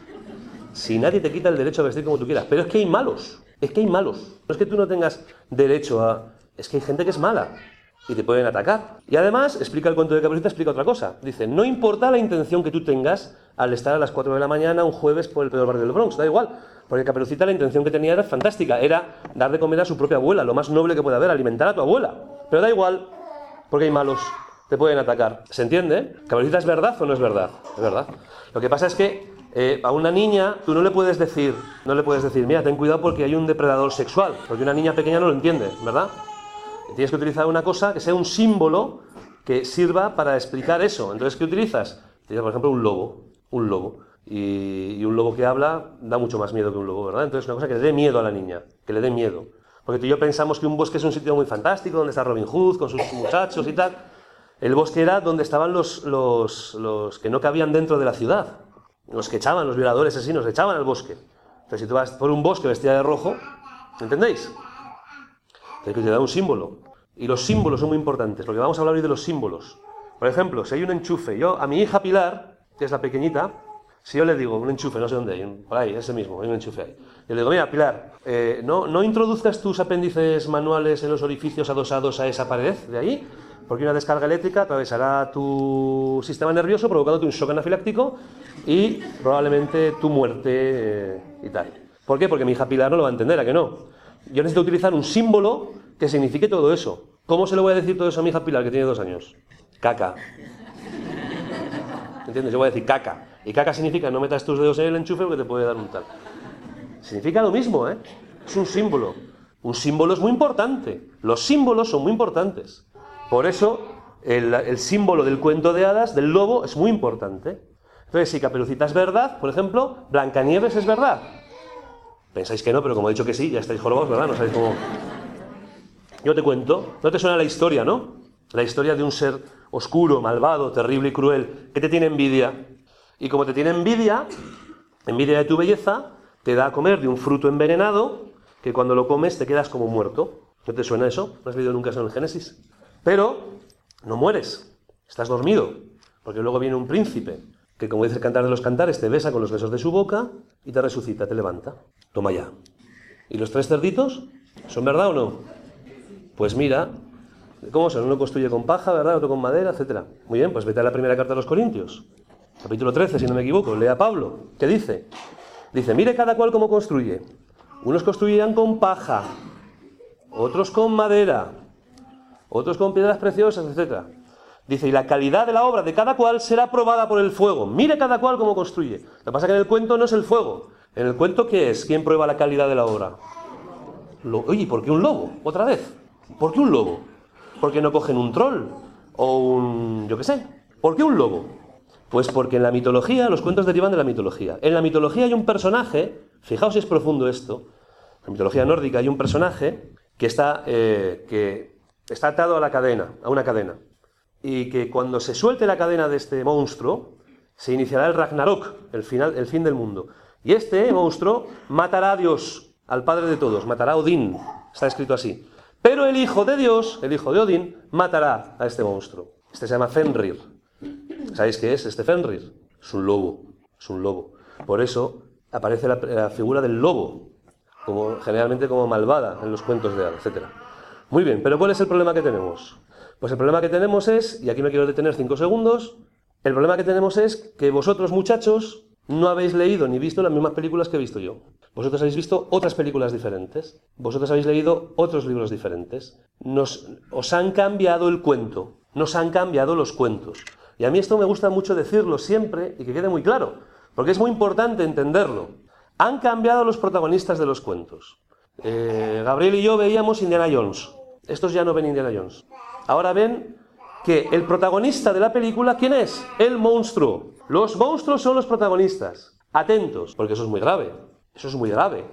Si nadie te quita el derecho a vestir como tú quieras. Pero es que hay malos, es que hay malos. No es que tú no tengas derecho a... Es que hay gente que es mala y te pueden atacar. Y además, explica el cuento de Caperucita, explica otra cosa. Dice, no importa la intención que tú tengas al estar a las 4 de la mañana un jueves por el peor barrio del Bronx, da igual. Porque Caperucita la intención que tenía era fantástica, era dar de comer a su propia abuela, lo más noble que puede haber, alimentar a tu abuela. Pero da igual, porque hay malos, te pueden atacar. ¿Se entiende? ¿Caperucita es verdad o no es verdad? Es verdad. Lo que pasa es que eh, a una niña tú no le puedes decir, no le puedes decir, mira, ten cuidado porque hay un depredador sexual, porque una niña pequeña no lo entiende, ¿verdad? Tienes que utilizar una cosa que sea un símbolo que sirva para explicar eso. Entonces, ¿qué utilizas? Por ejemplo, un lobo. Un lobo. Y, un lobo que habla da mucho más miedo que un lobo, ¿verdad? Entonces, una cosa que le dé miedo a la niña, que le dé miedo. Porque tú y yo pensamos que un bosque es un sitio muy fantástico, donde está Robin Hood con sus muchachos y tal. El bosque era donde estaban los, los, los que no cabían dentro de la ciudad. Los que echaban, los violadores asesinos, echaban al bosque. Entonces, si tú vas por un bosque vestida de rojo, ¿entendéis? Tienes que te da un símbolo. Y los símbolos son muy importantes, porque vamos a hablar hoy de los símbolos. Por ejemplo, si hay un enchufe, yo a mi hija Pilar, que es la pequeñita, si yo le digo un enchufe, no sé dónde hay, por ahí, ese mismo, hay un enchufe ahí. Yo le digo, mira, Pilar, eh, no, no introduzcas tus apéndices manuales en los orificios adosados a esa pared de ahí, porque una descarga eléctrica atravesará tu sistema nervioso, provocándote un shock anafiláctico y probablemente tu muerte eh, y tal. ¿Por qué? Porque mi hija Pilar no lo va a entender, ¿a que no? Yo necesito utilizar un símbolo que signifique todo eso. ¿Cómo se lo voy a decir todo eso a mi hija Pilar, que tiene dos años? Caca. ¿Entiendes? Yo voy a decir caca. Y caca significa no metas tus dedos en el enchufe porque te puede dar un tal. Significa lo mismo, ¿eh? Es un símbolo. Un símbolo es muy importante. Los símbolos son muy importantes. Por eso, el, el símbolo del cuento de hadas, del lobo, es muy importante. Entonces, si Caperucita es verdad, por ejemplo, Blancanieves es verdad. Pensáis que no, pero como he dicho que sí, ya estáis jorobados, ¿verdad? No sabéis cómo. Yo te cuento, ¿no te suena la historia, no? La historia de un ser oscuro, malvado, terrible y cruel, que te tiene envidia. Y como te tiene envidia, envidia de tu belleza, te da a comer de un fruto envenenado que cuando lo comes te quedas como muerto. ¿No te suena eso? ¿No has leído nunca eso en el Génesis? Pero no mueres, estás dormido, porque luego viene un príncipe que como dice el cantar de los cantares, te besa con los besos de su boca y te resucita, te levanta. Toma ya. ¿Y los tres cerditos? ¿Son verdad o no? Pues mira, ¿cómo son? Uno construye con paja, ¿verdad? Otro con madera, etcétera. Muy bien, pues vete a la primera carta de los Corintios. Capítulo 13, si no me equivoco. Lea Pablo. ¿Qué dice? Dice, mire cada cual cómo construye. Unos construían con paja, otros con madera, otros con piedras preciosas, etcétera. Dice, y la calidad de la obra de cada cual será probada por el fuego. Mire cada cual cómo construye. Lo que pasa es que en el cuento no es el fuego. En el cuento, ¿qué es? ¿Quién prueba la calidad de la obra? Lo... Oye, ¿por qué un lobo? Otra vez. ¿Por qué un lobo? Porque no cogen un troll, o un, yo qué sé. ¿Por qué un lobo? Pues porque en la mitología, los cuentos derivan de la mitología. En la mitología hay un personaje, fijaos si es profundo esto, en la mitología nórdica hay un personaje que está, eh, que está atado a la cadena, a una cadena. Y que cuando se suelte la cadena de este monstruo, se iniciará el Ragnarok, el, final, el fin del mundo. Y este monstruo matará a Dios, al padre de todos, matará a Odín, está escrito así. Pero el hijo de Dios, el hijo de Odín, matará a este monstruo. Este se llama Fenrir. ¿Sabéis qué es este Fenrir? Es un lobo, es un lobo. Por eso aparece la, figura del lobo, como, generalmente como malvada en los cuentos de etc. Muy bien, pero ¿cuál es el problema que tenemos? Pues el problema que tenemos es, y aquí me quiero detener cinco segundos, el problema que tenemos es que vosotros muchachos no habéis leído ni visto las mismas películas que he visto yo. Vosotros habéis visto otras películas diferentes. Vosotros habéis leído otros libros diferentes. Nos, os han cambiado el cuento. Nos han cambiado los cuentos. Y a mí esto me gusta mucho decirlo siempre y que quede muy claro, porque es muy importante entenderlo. Han cambiado los protagonistas de los cuentos. Eh, Gabriel y yo veíamos Indiana Jones. Estos ya no ven Indiana Jones. Ahora ven que el protagonista de la película, ¿quién es? El monstruo. Los monstruos son los protagonistas. Atentos, porque eso es muy grave. Eso es muy grave.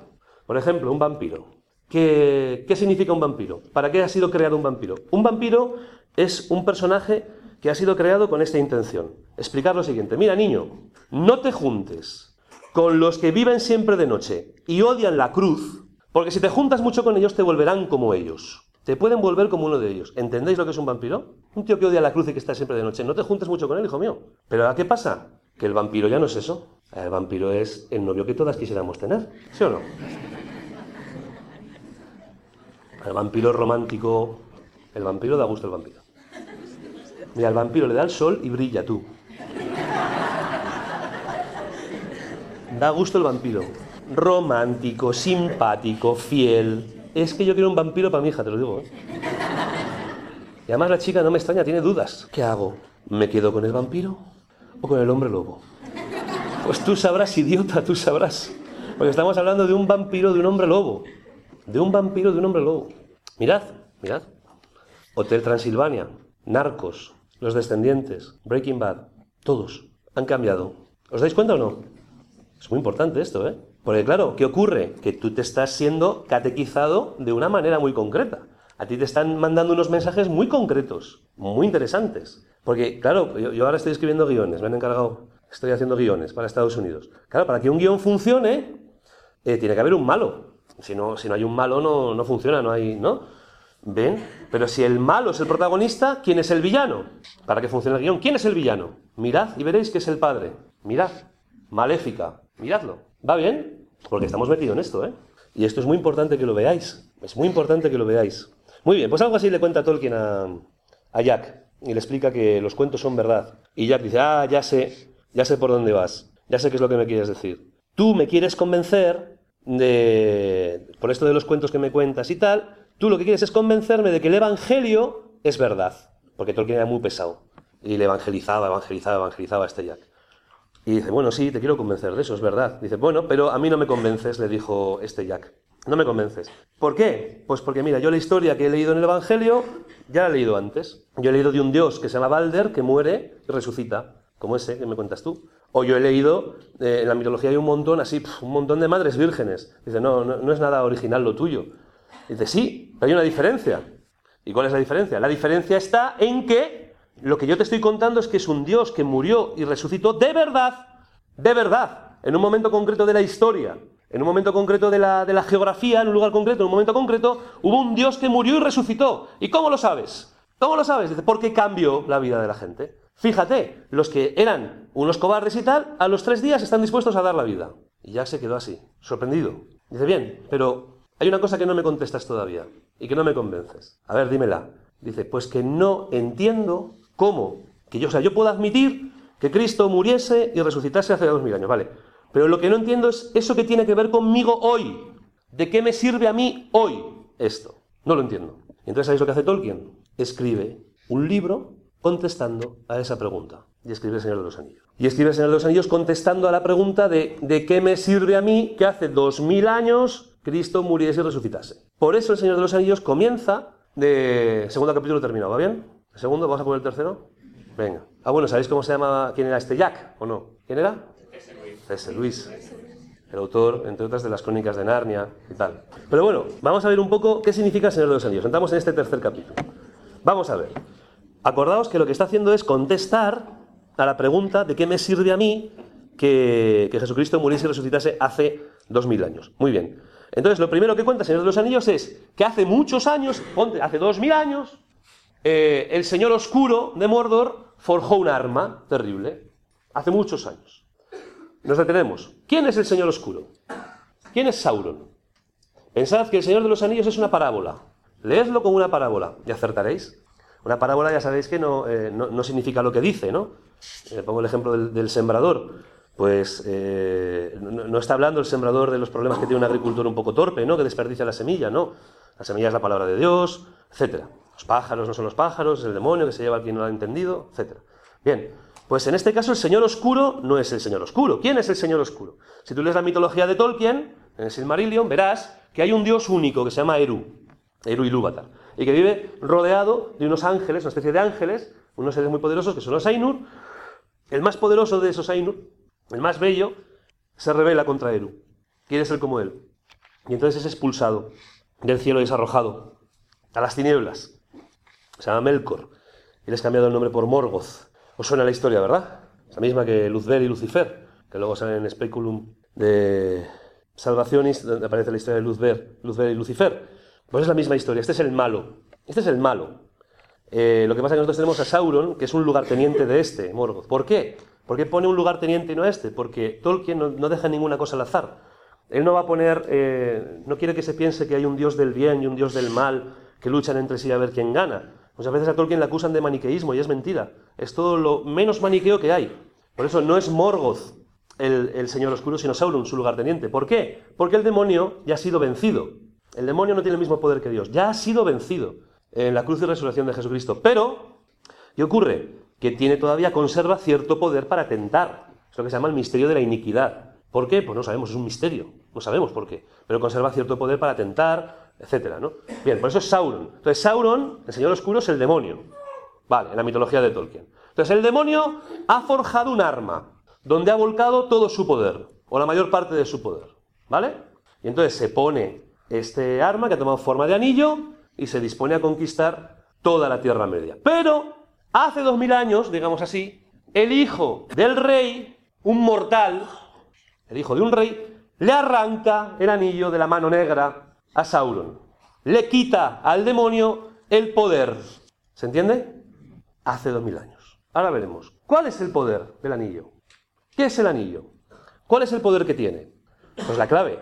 Por ejemplo, un vampiro. ¿Qué, ¿Qué, significa un vampiro? ¿Para qué ha sido creado un vampiro? Un vampiro es un personaje que ha sido creado con esta intención. Explicar lo siguiente. Mira, niño, no te juntes con los que viven siempre de noche y odian la cruz, porque si te juntas mucho con ellos te volverán como ellos. Te pueden volver como uno de ellos. ¿Entendéis lo que es un vampiro? Un tío que odia la cruz y que está siempre de noche. No te juntes mucho con él, hijo mío. Pero ¿a qué pasa? Que el vampiro ya no es eso. El vampiro es el novio que todas quisiéramos tener. ¿Sí o no? El vampiro romántico. El vampiro da gusto el vampiro. Mira, al vampiro le da el sol y brilla tú. Da gusto el vampiro. Romántico, simpático, fiel. Es que yo quiero un vampiro para mi hija, te lo digo. ¿eh? Y además la chica no me extraña, tiene dudas. ¿Qué hago? ¿Me quedo con el vampiro o con el hombre lobo? Pues tú sabrás, idiota, tú sabrás. Porque estamos hablando de un vampiro, de un hombre lobo. De un vampiro, de un hombre lobo. Mirad, mirad. Hotel Transilvania, Narcos, los descendientes, Breaking Bad, todos han cambiado. ¿Os dais cuenta o no? Es muy importante esto, ¿eh? Porque claro, ¿qué ocurre? Que tú te estás siendo catequizado de una manera muy concreta. A ti te están mandando unos mensajes muy concretos, muy interesantes. Porque, claro, yo, ahora estoy escribiendo guiones, me han encargado, estoy haciendo guiones para Estados Unidos. Claro, para que un guion funcione, eh, tiene que haber un malo. Si no, si no hay un malo, no, no funciona, no hay, ¿no? ¿Ven? Pero si el malo es el protagonista, ¿quién es el villano? Para que funcione el guion, ¿quién es el villano? Mirad y veréis que es el padre. Mirad. Maléfica. Miradlo. ¿Va bien? Porque estamos metidos en esto, ¿eh? Y esto es muy importante que lo veáis. Es muy importante que lo veáis. Muy bien, pues algo así le cuenta Tolkien a, a Jack. Y le explica que los cuentos son verdad. Y Jack dice, ah, ya sé, ya sé por dónde vas. Ya sé qué es lo que me quieres decir. Tú me quieres convencer de, por esto de los cuentos que me cuentas y tal, Tú lo que quieres es convencerme de que el Evangelio es verdad, porque Tolkien era muy pesado. Y le evangelizaba, evangelizaba, evangelizaba a este Jack. Y dice, bueno, sí, te quiero convencer de eso, es verdad. Dice, bueno, pero a mí no me convences, le dijo este Jack. No me convences. ¿Por qué? Pues porque mira, yo la historia que he leído en el Evangelio ya la he leído antes. Yo he leído de un dios que se llama Balder, que muere y resucita, como ese que me cuentas tú. O yo he leído, eh, en la mitología hay un montón, así, un montón de madres vírgenes. Dice, no, no, no es nada original lo tuyo. Dice, sí, pero hay una diferencia. ¿Y cuál es la diferencia? La diferencia está en que lo que yo te estoy contando es que es un Dios que murió y resucitó de verdad, de verdad, en un momento concreto de la historia, en un momento concreto de la, de la geografía, en un lugar concreto, en un momento concreto, hubo un Dios que murió y resucitó. ¿Y cómo lo sabes? ¿Cómo lo sabes? Dice, porque cambió la vida de la gente. Fíjate, los que eran unos cobardes y tal, a los tres días están dispuestos a dar la vida. Y ya se quedó así, sorprendido. Dice, bien, pero hay una cosa que no me contestas todavía y que no me convences. A ver, dímela. Dice, pues que no entiendo cómo. Que yo, o sea, yo puedo admitir que Cristo muriese y resucitase hace dos mil años, ¿vale? Pero lo que no entiendo es eso que tiene que ver conmigo hoy. ¿De qué me sirve a mí hoy esto? No lo entiendo. entonces, ¿sabéis lo que hace Tolkien? Escribe un libro contestando a esa pregunta. Y escribe El Señor de los Anillos. Y escribe El Señor de los Anillos contestando a la pregunta de ¿de qué me sirve a mí que hace dos mil años Cristo muriese y resucitase. Por eso el Señor de los Anillos comienza de segundo capítulo terminado, ¿va bien? ¿El segundo? ¿Vamos a poner el tercero? Venga. Ah, bueno, ¿sabéis cómo se llama? ¿Quién era este Jack o no? ¿Quién era? C.S. Luis. El autor, entre otras, de las crónicas de Narnia y tal. Pero bueno, vamos a ver un poco qué significa el Señor de los Anillos. Entramos en este tercer capítulo. Vamos a ver. Acordaos que lo que está haciendo es contestar a la pregunta de qué me sirve a mí que, que Jesucristo muriese y resucitase hace dos mil años. Muy bien. Entonces, lo primero que cuenta el Señor de los Anillos es que hace muchos años, hace dos mil años, eh, el Señor Oscuro de Mordor forjó un arma terrible. Hace muchos años. Nos detenemos. ¿Quién es el Señor Oscuro? ¿Quién es Sauron? Pensad que el Señor de los Anillos es una parábola. Leedlo como una parábola y acertaréis. Una parábola ya sabéis que no, eh, no, significa lo que dice, ¿no? Eh, pongo el ejemplo del, sembrador. Pues no, no, está hablando el sembrador de los problemas que tiene un agricultor un poco torpe, ¿no? Que desperdicia la semilla, no. La semilla es la palabra de Dios, etcétera. Los pájaros no son los pájaros, es el demonio que se lleva al quien no lo ha entendido, etc. Bien, pues en este caso el Señor Oscuro no es el Señor Oscuro. ¿Quién es el Señor Oscuro? Si tú lees la mitología de Tolkien, en el Silmarillion, verás que hay un dios único que se llama Eru, Eru Ilúvatar, y que vive rodeado de unos ángeles, una especie de ángeles, unos seres muy poderosos que son los Ainur. El más poderoso de esos Ainur, el más bello, se revela contra Eru. Quiere ser como él. Y entonces es expulsado del cielo y es arrojado a las tinieblas se llama Melkor, y le has cambiado el nombre por Morgoth. Os suena la historia, ¿verdad? La misma que Luzbel y Lucifer, que luego sale en Speculum de Salvacionis, donde aparece la historia de Luzbel, Luzbel y Lucifer. Pues es la misma historia, este es el malo. Este es el malo. Eh, lo que pasa es que nosotros tenemos a Sauron, que es un lugarteniente de este, Morgoth. ¿Por qué? ¿Por qué pone un lugarteniente y no este? Porque Tolkien no, deja ninguna cosa al azar. Él no va a poner, eh, no quiere que se piense que hay un dios del bien y un dios del mal que luchan entre sí a ver quién gana. Muchas veces a Tolkien le acusan de maniqueísmo y es mentira. Es todo lo menos maniqueo que hay. Por eso no es Morgoth el, Señor Oscuro, sino Sauron, su lugarteniente. ¿Por qué? Porque el demonio ya ha sido vencido. El demonio no tiene el mismo poder que Dios. Ya ha sido vencido en la cruz y resurrección de Jesucristo. Pero, ¿qué ocurre? Que tiene todavía, conserva cierto poder para tentar. Es lo que se llama el misterio de la iniquidad. ¿Por qué? Pues no sabemos, es un misterio. No sabemos por qué. Pero conserva cierto poder para tentar, etcétera, ¿no? Bien, por eso es Sauron. Entonces, Sauron, el Señor Oscuro, es el demonio. Vale, en la mitología de Tolkien. Entonces, el demonio ha forjado un arma donde ha volcado todo su poder, o la mayor parte de su poder, ¿vale? Y entonces se pone este arma que ha tomado forma de anillo y se dispone a conquistar toda la Tierra Media. Pero, hace dos mil años, digamos así, el hijo del rey, un mortal, el hijo de un rey, le arranca el anillo de la mano negra a Sauron. Le quita al demonio el poder. ¿Se entiende? Hace dos mil años. Ahora veremos. ¿Cuál es el poder del anillo? ¿Qué es el anillo? ¿Cuál es el poder que tiene? Pues la clave.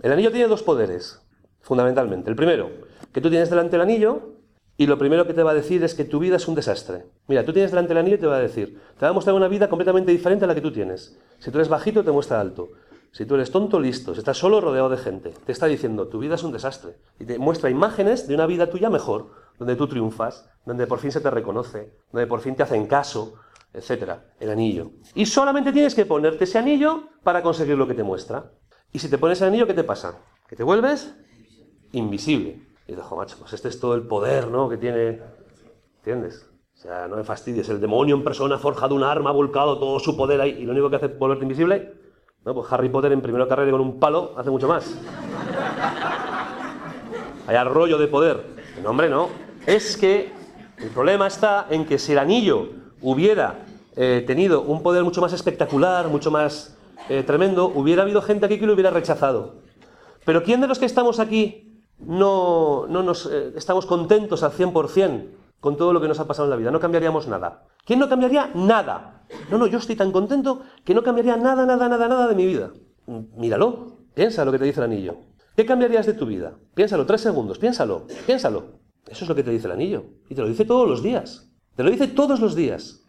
El anillo tiene dos poderes, fundamentalmente. El primero, que tú tienes delante el anillo y lo primero que te va a decir es que tu vida es un desastre. Mira, tú tienes delante el anillo y te va a decir, te va a mostrar una vida completamente diferente a la que tú tienes. Si tú eres bajito, te muestra alto. Si tú eres tonto, listo, si estás solo rodeado de gente, te está diciendo, tu vida es un desastre. Y te muestra imágenes de una vida tuya mejor, donde tú triunfas, donde por fin se te reconoce, donde por fin te hacen caso, etc. El anillo. Y solamente tienes que ponerte ese anillo para conseguir lo que te muestra. Y si te pones el anillo, ¿qué te pasa? Que te vuelves invisible. Y dices, macho, pues este es todo el poder, ¿no? Que tiene... ¿Entiendes? O sea, no me fastidies. El demonio en persona ha forjado un arma, ha volcado todo su poder ahí, y lo único que hace es volverte invisible no, pues Harry Potter en primero carrera con un palo hace mucho más. Hay arroyo de poder. No, hombre, no. Es que el problema está en que si el anillo hubiera eh, tenido un poder mucho más espectacular, mucho más eh, tremendo, hubiera habido gente aquí que lo hubiera rechazado. Pero ¿quién de los que estamos aquí no, no nos eh, estamos contentos al 100% con todo lo que nos ha pasado en la vida? No cambiaríamos nada. ¿Quién no cambiaría nada? No, no, yo estoy tan contento que no cambiaría nada, nada, nada, nada de mi vida. Míralo, piensa lo que te dice el anillo. ¿Qué cambiarías de tu vida? Piénsalo, tres segundos, piénsalo, piénsalo. Eso es lo que te dice el anillo. Y te lo dice todos los días. Te lo dice todos los días.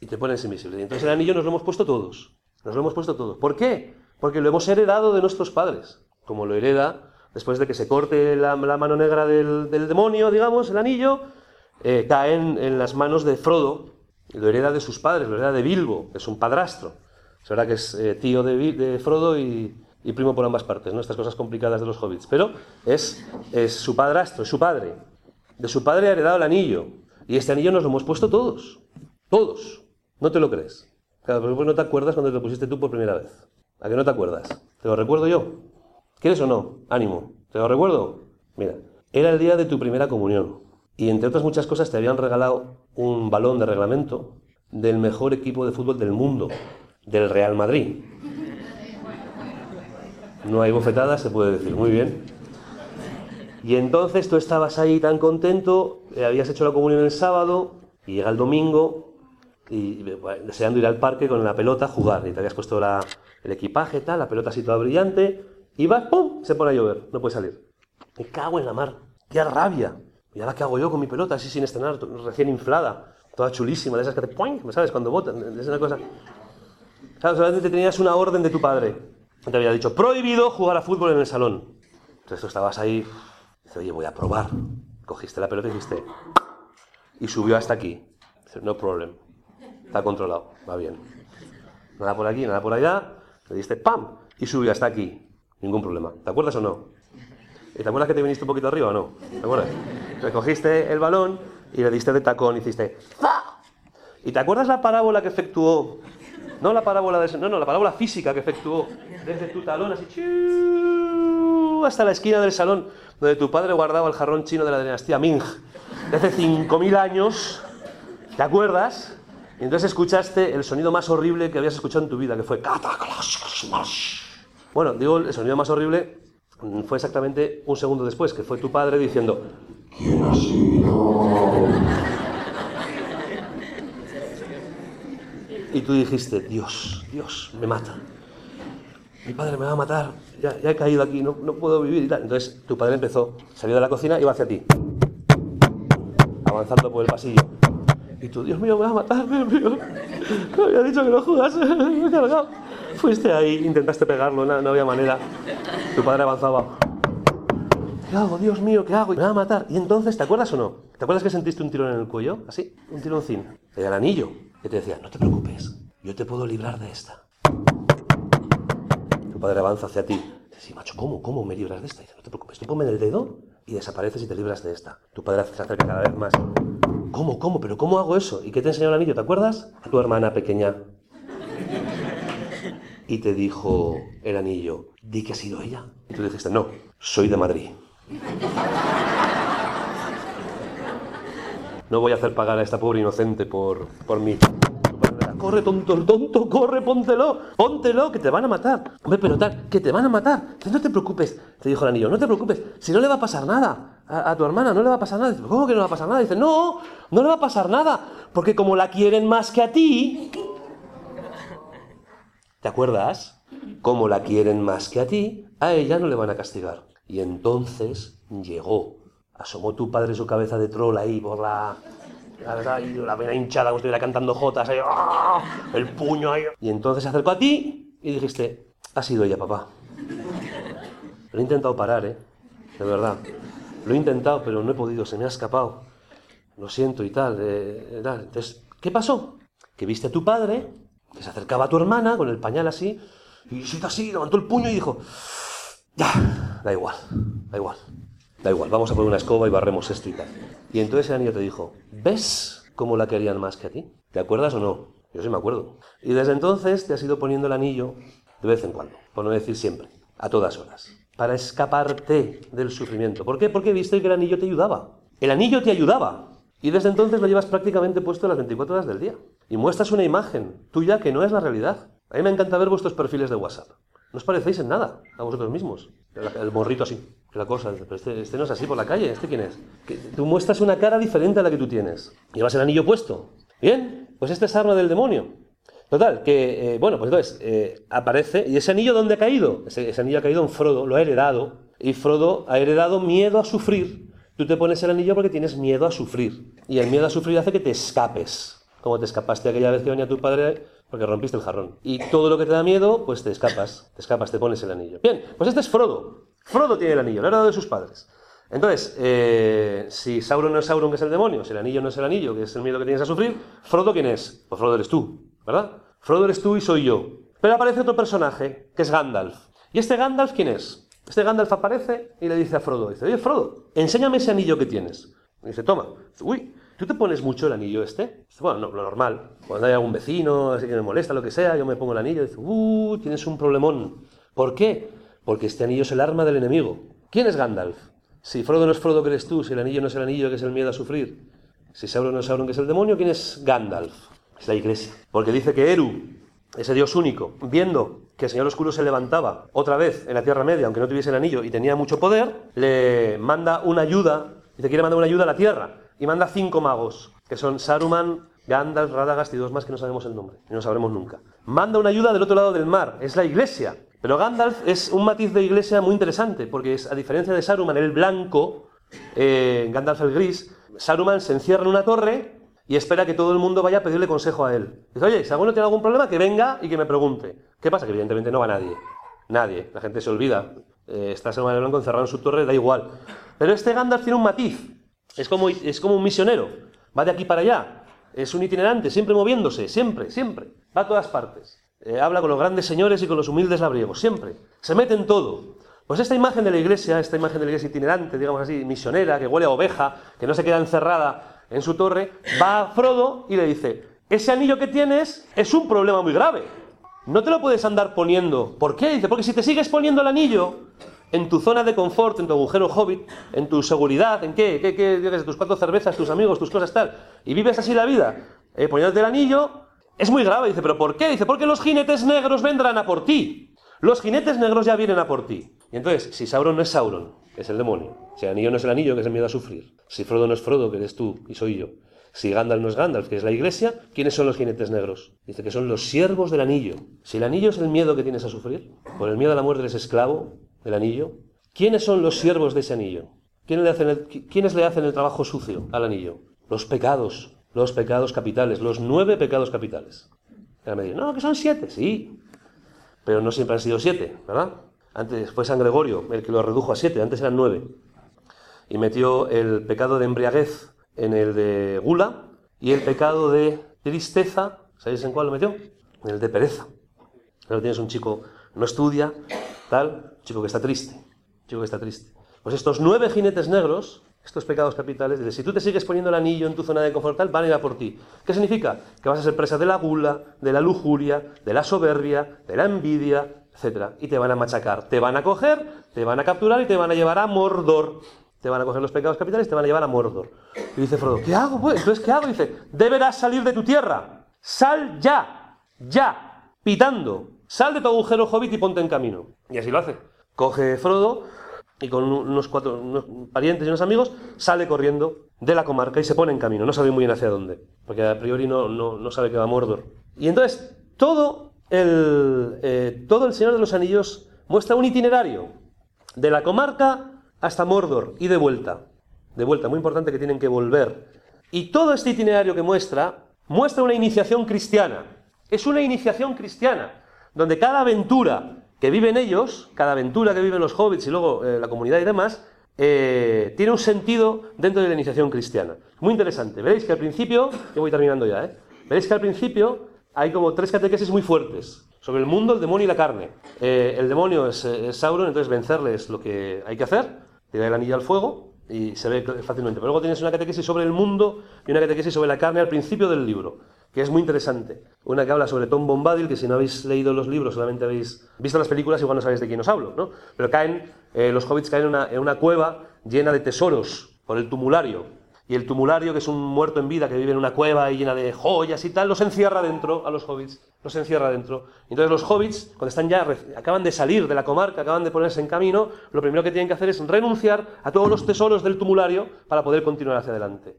Y te pones invisible. Y entonces el anillo nos lo hemos puesto todos. Nos lo hemos puesto todos. ¿Por qué? Porque lo hemos heredado de nuestros padres. Como lo hereda después de que se corte la, mano negra del, demonio, digamos, el anillo, eh, cae en las manos de Frodo, lo hereda de sus padres, lo hereda de Bilbo, que es un padrastro. Es verdad que es eh, tío de, Frodo y, primo por ambas partes, ¿no? Estas cosas complicadas de los hobbits. Pero es, es su padrastro, es su padre. De su padre ha heredado el anillo. Y este anillo nos lo hemos puesto todos. Todos. ¿No te lo crees? Claro, pero no te acuerdas cuando te lo pusiste tú por primera vez. ¿A qué no te acuerdas? ¿Te lo recuerdo yo? ¿Quieres o no? Ánimo. ¿Te lo recuerdo? Mira, era el día de tu primera comunión. Y entre otras muchas cosas te habían regalado un balón de reglamento del mejor equipo de fútbol del mundo, del Real Madrid. No hay bofetadas, se puede decir. Muy bien. Y entonces tú estabas ahí tan contento, eh, habías hecho la comunión el sábado, y llega el domingo, y deseando ir al parque con la pelota a jugar. Y te habías puesto el equipaje, tal, la pelota así toda brillante, y vas, ¡pum! Se pone a llover, no puede salir. Me cago en la mar, qué rabia. ¿Y ahora qué hago yo con mi pelota así sin estrenar, recién inflada, toda chulísima, de esas que te ¡me sabes? Cuando botan, es una cosa. Claro, solamente tenías una orden de tu padre te había dicho, prohibido jugar a fútbol en el salón. Entonces tú estabas ahí, dice, oye, voy a probar. Cogiste la pelota y dijiste, y subió hasta aquí. Dice, no problem. Está controlado, va bien. Nada por aquí, nada por allá. Le diste, ¡pam! Y subió hasta aquí. Ningún problema. ¿Te acuerdas o no? ¿Y te acuerdas que te viniste un poquito arriba o no? ¿Te acuerdas? Recogiste el balón y le diste de tacón y hiciste, ¡fa! ¿Y te acuerdas la parábola que efectuó no la parábola de, no, no, la parábola física que efectuó desde tu talón así hasta la esquina del salón donde tu padre guardaba el jarrón chino de la dinastía Ming de hace 5000 años. ¿Te acuerdas? Y entonces escuchaste el sonido más horrible que habías escuchado en tu vida, que fue Bueno, digo, el sonido más horrible fue exactamente un segundo después, que fue tu padre diciendo ¿Quién ha sido? Y tú dijiste, Dios, Dios, me mata. Mi padre me va a matar, ya, he caído aquí, no, no, puedo vivir y tal. Entonces tu padre empezó, salió de la cocina y va hacia ti, avanzando por el pasillo. Y tú, Dios mío, me va a matar, Dios mío. Me había dicho que no jugase, me he cargado. Fuiste ahí, intentaste pegarlo, no, no había manera. Tu padre avanzaba. ¿Qué hago? Dios mío, ¿qué hago? Me va a matar. Y entonces, ¿te acuerdas o no? ¿Te acuerdas que sentiste un tirón en el cuello? Así, un tironcín. El anillo que te decía, no te preocupes, yo te puedo librar de esta. Tu padre avanza hacia ti. Sí, macho, ¿cómo? ¿Cómo me libras de esta? Dice, no te preocupes, tú ponme el dedo y desapareces y te libras de esta. Tu padre se acerca cada vez más. ¿Cómo, cómo? ¿Pero cómo hago eso? ¿Y qué te enseñó el anillo? ¿Te acuerdas? A tu hermana pequeña. Y te dijo el anillo, di que ha sido ella. Y tú dijiste, no, soy de Madrid. No voy a hacer pagar a esta pobre inocente por, por mí. Corre, tonto, tonto, corre, póntelo, póntelo, que te van a matar. Hombre, pero tal, que te van a matar. No te preocupes, te dijo el anillo, no te preocupes, si no le va a pasar nada a, tu hermana, no le va a pasar nada. Dice, ¿cómo que no le va a pasar nada? Dice, no, no le va a pasar nada, porque como la quieren más que a ti, ¿te acuerdas? Como la quieren más que a ti, a ella no le van a castigar. Y entonces llegó Asomó tu padre su cabeza de troll ahí por la, la, vena hinchada, como estuviera cantando jotas, ahí, ¡ah! el puño ahí. Y entonces se acercó a ti y dijiste, ha sido ella, papá. Lo he intentado parar, ¿eh? De verdad. Lo he intentado, pero no he podido, se me ha escapado. Lo siento y tal. Eh, Entonces, ¿qué pasó? Que viste a tu padre, que se acercaba a tu hermana con el pañal así, y se así, levantó el puño y dijo, ya, da igual, da igual. Da igual, vamos a poner una escoba y barremos esto y tal. Y entonces el anillo te dijo, ¿ves cómo la querían más que a ti? ¿Te acuerdas o no? Yo sí me acuerdo. Y desde entonces te has ido poniendo el anillo de vez en cuando, por no decir siempre, a todas horas, para escaparte del sufrimiento. ¿Por qué? Porque viste que el anillo te ayudaba. El anillo te ayudaba. Y desde entonces lo llevas prácticamente puesto las 24 horas del día. Y muestras una imagen tuya que no es la realidad. A mí me encanta ver vuestros perfiles de WhatsApp. No os parecéis en nada a vosotros mismos. El, morrito así, la cosa. Pero este, este, no es así por la calle. ¿Este quién es? Tú muestras una cara diferente a la que tú tienes. Llevas el anillo puesto. Bien, pues este es arma del demonio. Total, que, eh, bueno, pues entonces eh, aparece. ¿Y ese anillo dónde ha caído? Ese, ese anillo ha caído en Frodo, lo ha heredado. Y Frodo ha heredado miedo a sufrir. Tú te pones el anillo porque tienes miedo a sufrir. Y el miedo a sufrir hace que te escapes. Como te escapaste aquella vez que venía tu padre porque rompiste el jarrón. Y todo lo que te da miedo, pues te escapas, te escapas, te pones el anillo. Bien, pues este es Frodo. Frodo tiene el anillo, lo ha dado de sus padres. Entonces, eh, si Sauron no es Sauron, que es el demonio, si el anillo no es el anillo, que es el miedo que tienes a sufrir, ¿Frodo quién es? Pues Frodo eres tú, ¿verdad? Frodo eres tú y soy yo. Pero aparece otro personaje, que es Gandalf. ¿Y este Gandalf quién es? Este Gandalf aparece y le dice a Frodo, dice, oye Frodo, enséñame ese anillo que tienes. Y dice, toma. Uy, ¿tú te pones mucho el anillo este? Bueno, no, lo normal. Cuando hay algún vecino, así que me molesta, lo que sea, yo me pongo el anillo y dice, uh, tienes un problemón. ¿Por qué? Porque este anillo es el arma del enemigo. ¿Quién es Gandalf? Si Frodo no es Frodo, que eres tú? Si el anillo no es el anillo, que es el miedo a sufrir? Si Sauron no es Sauron, que es el demonio, ¿quién es Gandalf? Es la iglesia. Porque dice que Eru, ese Dios único, viendo que el Señor Oscuro se levantaba otra vez en la Tierra Media, aunque no tuviese el anillo y tenía mucho poder, le manda una ayuda, dice quiere mandar una ayuda a la Tierra, y manda cinco magos, que son Saruman, Gandalf, Radagast y dos más que no sabemos el nombre, y no sabremos nunca. Manda una ayuda del otro lado del mar, es la iglesia. Pero Gandalf es un matiz de iglesia muy interesante, porque es, a diferencia de Saruman, el blanco, eh, Gandalf el gris, Saruman se encierra en una torre y espera que todo el mundo vaya a pedirle consejo a él. Dice, oye, si alguno tiene algún problema, que venga y que me pregunte. ¿Qué pasa? Que evidentemente no va nadie. Nadie. La gente se olvida. Eh, está Saruman el Blanco encerrado en su torre, da igual. Pero este Gandalf tiene un matiz. Es como, es como un misionero. Va de aquí para allá. Es un itinerante, siempre moviéndose, siempre, siempre. Va a todas partes. Eh, habla con los grandes señores y con los humildes labriegos, siempre. Se mete en todo. Pues esta imagen de la iglesia, esta imagen de la iglesia itinerante, digamos así, misionera, que huele a oveja, que no se queda encerrada en su torre, va a Frodo y le dice, ese anillo que tienes es un problema muy grave. No te lo puedes andar poniendo. ¿Por qué? Dice, porque si te sigues poniendo el anillo en tu zona de confort, en tu agujero hobbit, en tu seguridad, en qué, qué, qué, tus cuatro cervezas, tus amigos, tus cosas tal, y vives así la vida, eh, poniéndote el anillo, es muy grave. Dice, ¿pero por qué? Dice, porque los jinetes negros vendrán a por ti. Los jinetes negros ya vienen a por ti. Y entonces, si Sauron no es Sauron, que es el demonio, si el anillo no es el anillo, que es el miedo a sufrir, si Frodo no es Frodo, que eres tú y soy yo, si Gandalf no es Gandalf, que es la iglesia, ¿quiénes son los jinetes negros? Dice que son los siervos del anillo. Si el anillo es el miedo que tienes a sufrir, por el miedo a la muerte eres esclavo del anillo, ¿quiénes son los siervos de ese anillo? ¿Quiénes le hacen el, ¿quiénes le hacen el trabajo sucio al anillo? Los pecados, los pecados capitales, los nueve pecados capitales. no, que son siete, sí, pero no siempre han sido siete, ¿verdad? Antes fue San Gregorio el que lo redujo a siete, antes eran nueve. Y metió el pecado de embriaguez en el de gula y el pecado de tristeza, ¿sabéis en cuál lo metió? En el de pereza. Pero tienes un chico, no estudia, tal, chico que está triste, chico que está triste. Pues estos nueve jinetes negros, estos pecados capitales, si tú te sigues poniendo el anillo en tu zona de confort, tal, van a ir a por ti. ¿Qué significa? Que vas a ser presa de la gula, de la lujuria, de la soberbia, de la envidia, etcétera, y te van a machacar, te van a coger, te van a capturar y te van a llevar a Mordor. Te van a coger los pecados capitales y te van a llevar a Mordor. Y dice Frodo, ¿qué hago pues? Entonces, ¿qué hago? dice, deberás salir de tu tierra. Sal ya, ya, pitando. Sal de tu agujero hobbit y ponte en camino. Y así lo hace. Coge Frodo y con unos cuatro parientes y unos amigos sale corriendo de la comarca y se pone en camino. No sabe muy bien hacia dónde, porque a priori no, no, sabe que va a Mordor. Y entonces, todo el, eh, todo el Señor de los Anillos muestra un itinerario de la comarca hasta Mordor y de vuelta. De vuelta, muy importante que tienen que volver. Y todo este itinerario que muestra, muestra una iniciación cristiana. Es una iniciación cristiana, donde cada aventura que viven ellos, cada aventura que viven los hobbits y luego eh, la comunidad y demás, eh, tiene un sentido dentro de la iniciación cristiana. Muy interesante. Veréis que al principio, yo voy terminando ya, ¿eh? Veréis que al principio hay como tres catequesis muy fuertes sobre el mundo, el demonio y la carne. Eh, el demonio es, Sauron, entonces vencerle es lo que hay que hacer, tirar el anillo al fuego y se ve fácilmente. Pero luego tienes una catequesis sobre el mundo y una catequesis sobre la carne al principio del libro, que es muy interesante. Una que habla sobre Tom Bombadil, que si no habéis leído los libros, solamente habéis visto las películas, igual no sabéis de quién os hablo, ¿no? Pero caen, eh, los hobbits caen en una cueva llena de tesoros por el tumulario y el tumulario, que es un muerto en vida que vive en una cueva y llena de joyas y tal, los encierra dentro a los hobbits, los encierra dentro. Entonces los hobbits, cuando están ya, acaban de salir de la comarca, acaban de ponerse en camino, lo primero que tienen que hacer es renunciar a todos los tesoros del tumulario para poder continuar hacia adelante.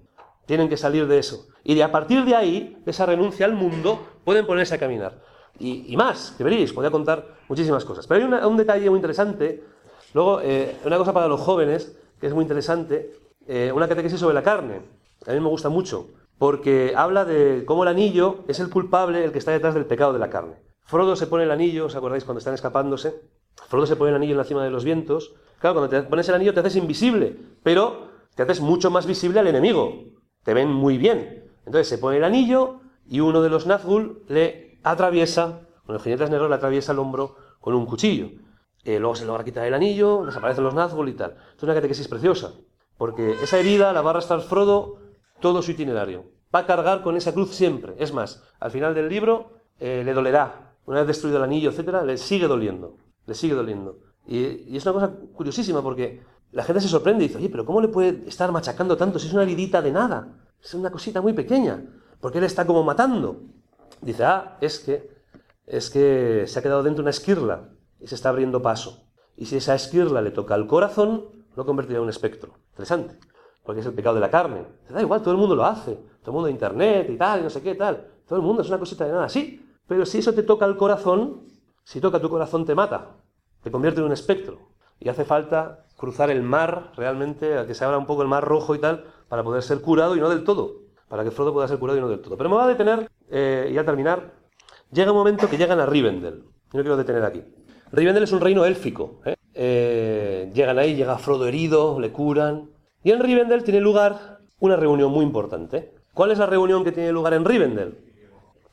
Tienen que salir de eso. Y de, a partir de ahí, de esa renuncia al mundo, pueden ponerse a caminar. Y, más, que veréis, podría contar muchísimas cosas. Pero hay un detalle muy interesante, luego, eh, una cosa para los jóvenes, que es muy interesante, eh, una catequesis sobre la carne. A mí me gusta mucho, porque habla de cómo el anillo es el culpable, el que está detrás del pecado de la carne. Frodo se pone el anillo, ¿os acordáis cuando están escapándose? Frodo se pone el anillo en la cima de los vientos. Claro, cuando te pones el anillo te haces invisible, pero te haces mucho más visible al enemigo. Te ven muy bien. Entonces se pone el anillo y uno de los Nazgûl le atraviesa, con los jinetes negros le atraviesa el hombro con un cuchillo. Eh, luego se logra quitar el anillo, desaparecen los Nazgûl y tal. Es una catequesis preciosa. Porque esa herida la va a arrastrar Frodo todo su itinerario. Va a cargar con esa cruz siempre. Es más, al final del libro eh, le dolerá. Una vez destruido el anillo, etcétera, le sigue doliendo. Le sigue doliendo. Y, y, es una cosa curiosísima porque la gente se sorprende y dice, oye, pero ¿cómo le puede estar machacando tanto si es una heridita de nada? Es una cosita muy pequeña. Porque él está como matando. Dice, ah, es que, es que se ha quedado dentro una esquirla y se está abriendo paso. Y si esa esquirla le toca al corazón, lo convertirá en un espectro. Interesante. Porque es el pecado de la carne. Da igual, todo el mundo lo hace. Todo el mundo de internet y tal, y no sé qué, tal. Todo el mundo es una cosita de nada. Sí, pero si eso te toca al corazón, si toca tu corazón te mata. Te convierte en un espectro. Y hace falta cruzar el mar realmente, a que se abra un poco el mar rojo y tal, para poder ser curado y no del todo. Para que Frodo pueda ser curado y no del todo. Pero me va a detener, eh, y a terminar, llega un momento que llegan a Rivendell. Yo no quiero detener aquí. Rivendell es un reino élfico. ¿eh? Eh, llegan ahí, llega Frodo herido, le curan. Y en Rivendell tiene lugar una reunión muy importante. ¿Cuál es la reunión que tiene lugar en Rivendell?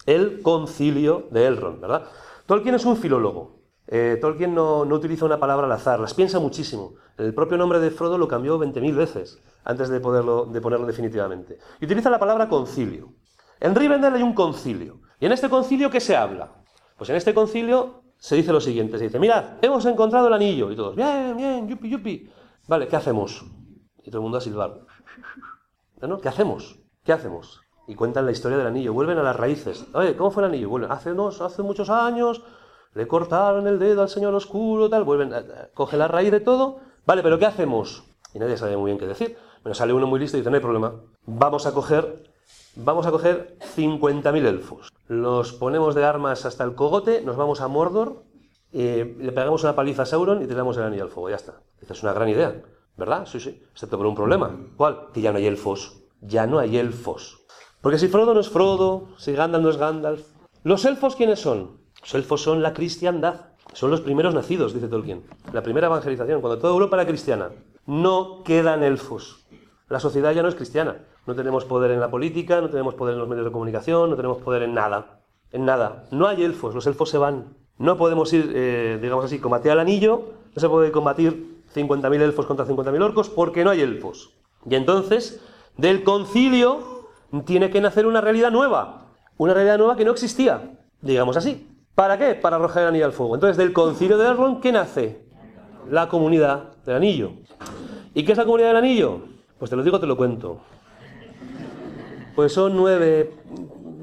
El concilio de Elrond, ¿verdad? Tolkien es un filólogo. Eh, Tolkien no, utiliza una palabra al azar, las piensa muchísimo. El propio nombre de Frodo lo cambió 20.000 veces antes de, poderlo, de ponerlo definitivamente. Y utiliza la palabra concilio. En Rivendell hay un concilio. ¿Y en este concilio qué se habla? Pues en este concilio se dice lo siguiente, se dice, mirad, hemos encontrado el anillo. Y todos, bien, bien, yupi, yupi. Vale, ¿qué hacemos? Y todo el mundo a silbar. ¿No? ¿Qué hacemos? ¿Qué hacemos? Y cuentan la historia del anillo, vuelven a las raíces. Oye, ¿cómo fue el anillo? Hace, unos, hace muchos años le cortaron el dedo al señor oscuro, tal, vuelven, coge la raíz de todo. Vale, pero ¿qué hacemos? Y nadie sabe muy bien qué decir. Bueno, sale uno muy listo y dice, no hay problema. Vamos a coger Vamos a coger 50.000 elfos. Los ponemos de armas hasta el cogote, nos vamos a Mordor, le pegamos una paliza a Sauron y tiramos el anillo al fuego. Ya está. Esta es una gran idea, ¿verdad? Sí, sí. Excepto por un problema. ¿Cuál? Que ya no hay elfos. Ya no hay elfos. Porque si Frodo no es Frodo, si Gandalf no es Gandalf. ¿Los elfos quiénes son? Los elfos son la cristiandad. Son los primeros nacidos, dice Tolkien. La primera evangelización, cuando toda Europa era cristiana. No quedan elfos. La sociedad ya no es cristiana. No tenemos poder en la política, no tenemos poder en los medios de comunicación, no tenemos poder en nada. En nada. No hay elfos, los elfos se van. No podemos ir, eh, digamos así, combatir al anillo, no se puede combatir 50.000 elfos contra 50.000 orcos porque no hay elfos. Y entonces, del concilio tiene que nacer una realidad nueva. Una realidad nueva que no existía, digamos así. ¿Para qué? Para arrojar el anillo al fuego. Entonces, del concilio de Elrond, ¿qué nace? La comunidad del anillo. ¿Y qué es la comunidad del anillo? Pues te lo digo, te lo cuento. Pues son nueve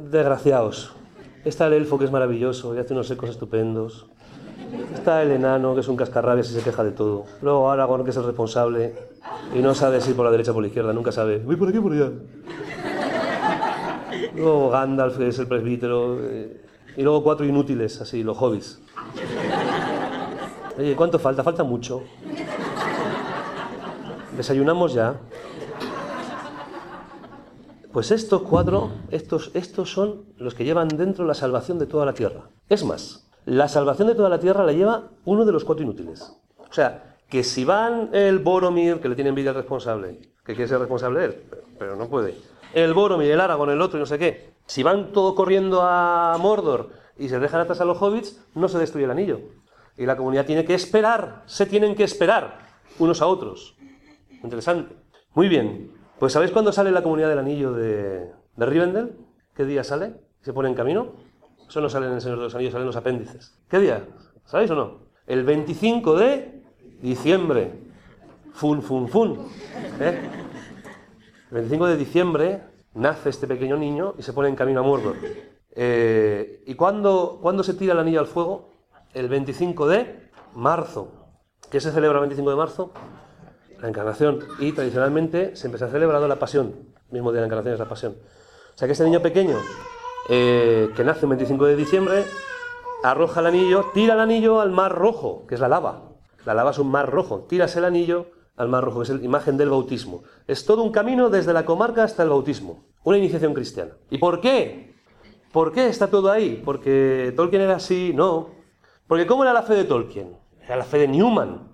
desgraciados. Está el elfo, que es maravilloso y hace unos ecos estupendos. Está el enano, que es un cascarrabias y se queja de todo. Luego Aragorn, que es el responsable y no sabe si por la derecha o por la izquierda, nunca sabe. Voy por aquí por allá. Luego Gandalf, que es el presbítero. Eh, y luego cuatro inútiles, así, los hobbies. Oye, ¿cuánto falta? Falta mucho. Desayunamos ya. Pues estos cuatro, estos, estos son los que llevan dentro la salvación de toda la tierra. Es más, la salvación de toda la tierra la lleva uno de los cuatro inútiles. O sea, que si van el Boromir, que le tiene envidia al responsable, que quiere ser responsable él, pero no puede, el Boromir, el Aragorn, el otro y no sé qué, si van todo corriendo a Mordor y se dejan atrás a los hobbits, no se destruye el anillo. Y la comunidad tiene que esperar, se tienen que esperar unos a otros. Interesante. Muy bien, pues ¿sabéis cuándo sale la comunidad del anillo de, de Rivendell? ¿Qué día sale? ¿Se pone en camino? Eso no sale en el Señor de los Anillos, salen los apéndices. ¿Qué día? ¿Sabéis o no? El 25 de diciembre. Fun, fun, fun. ¿Eh? El 25 de diciembre nace este pequeño niño y se pone en camino a Mordor. Eh, ¿Y cuándo, cuándo se tira el anillo al fuego? El 25 de marzo. ¿Qué se celebra el 25 de marzo? la encarnación. Y tradicionalmente siempre se ha celebrado la pasión. El mismo día de la encarnación es la pasión. O sea que este niño pequeño, eh, que nace el 25 de diciembre, arroja el anillo, tira el anillo al mar rojo, que es la lava. La lava es un mar rojo. Tiras el anillo al mar rojo, que es la imagen del bautismo. Es todo un camino desde la comarca hasta el bautismo. Una iniciación cristiana. ¿Y por qué? ¿Por qué está todo ahí? ¿Porque Tolkien era así? No. Porque ¿cómo era la fe de Tolkien? Era la fe de Newman.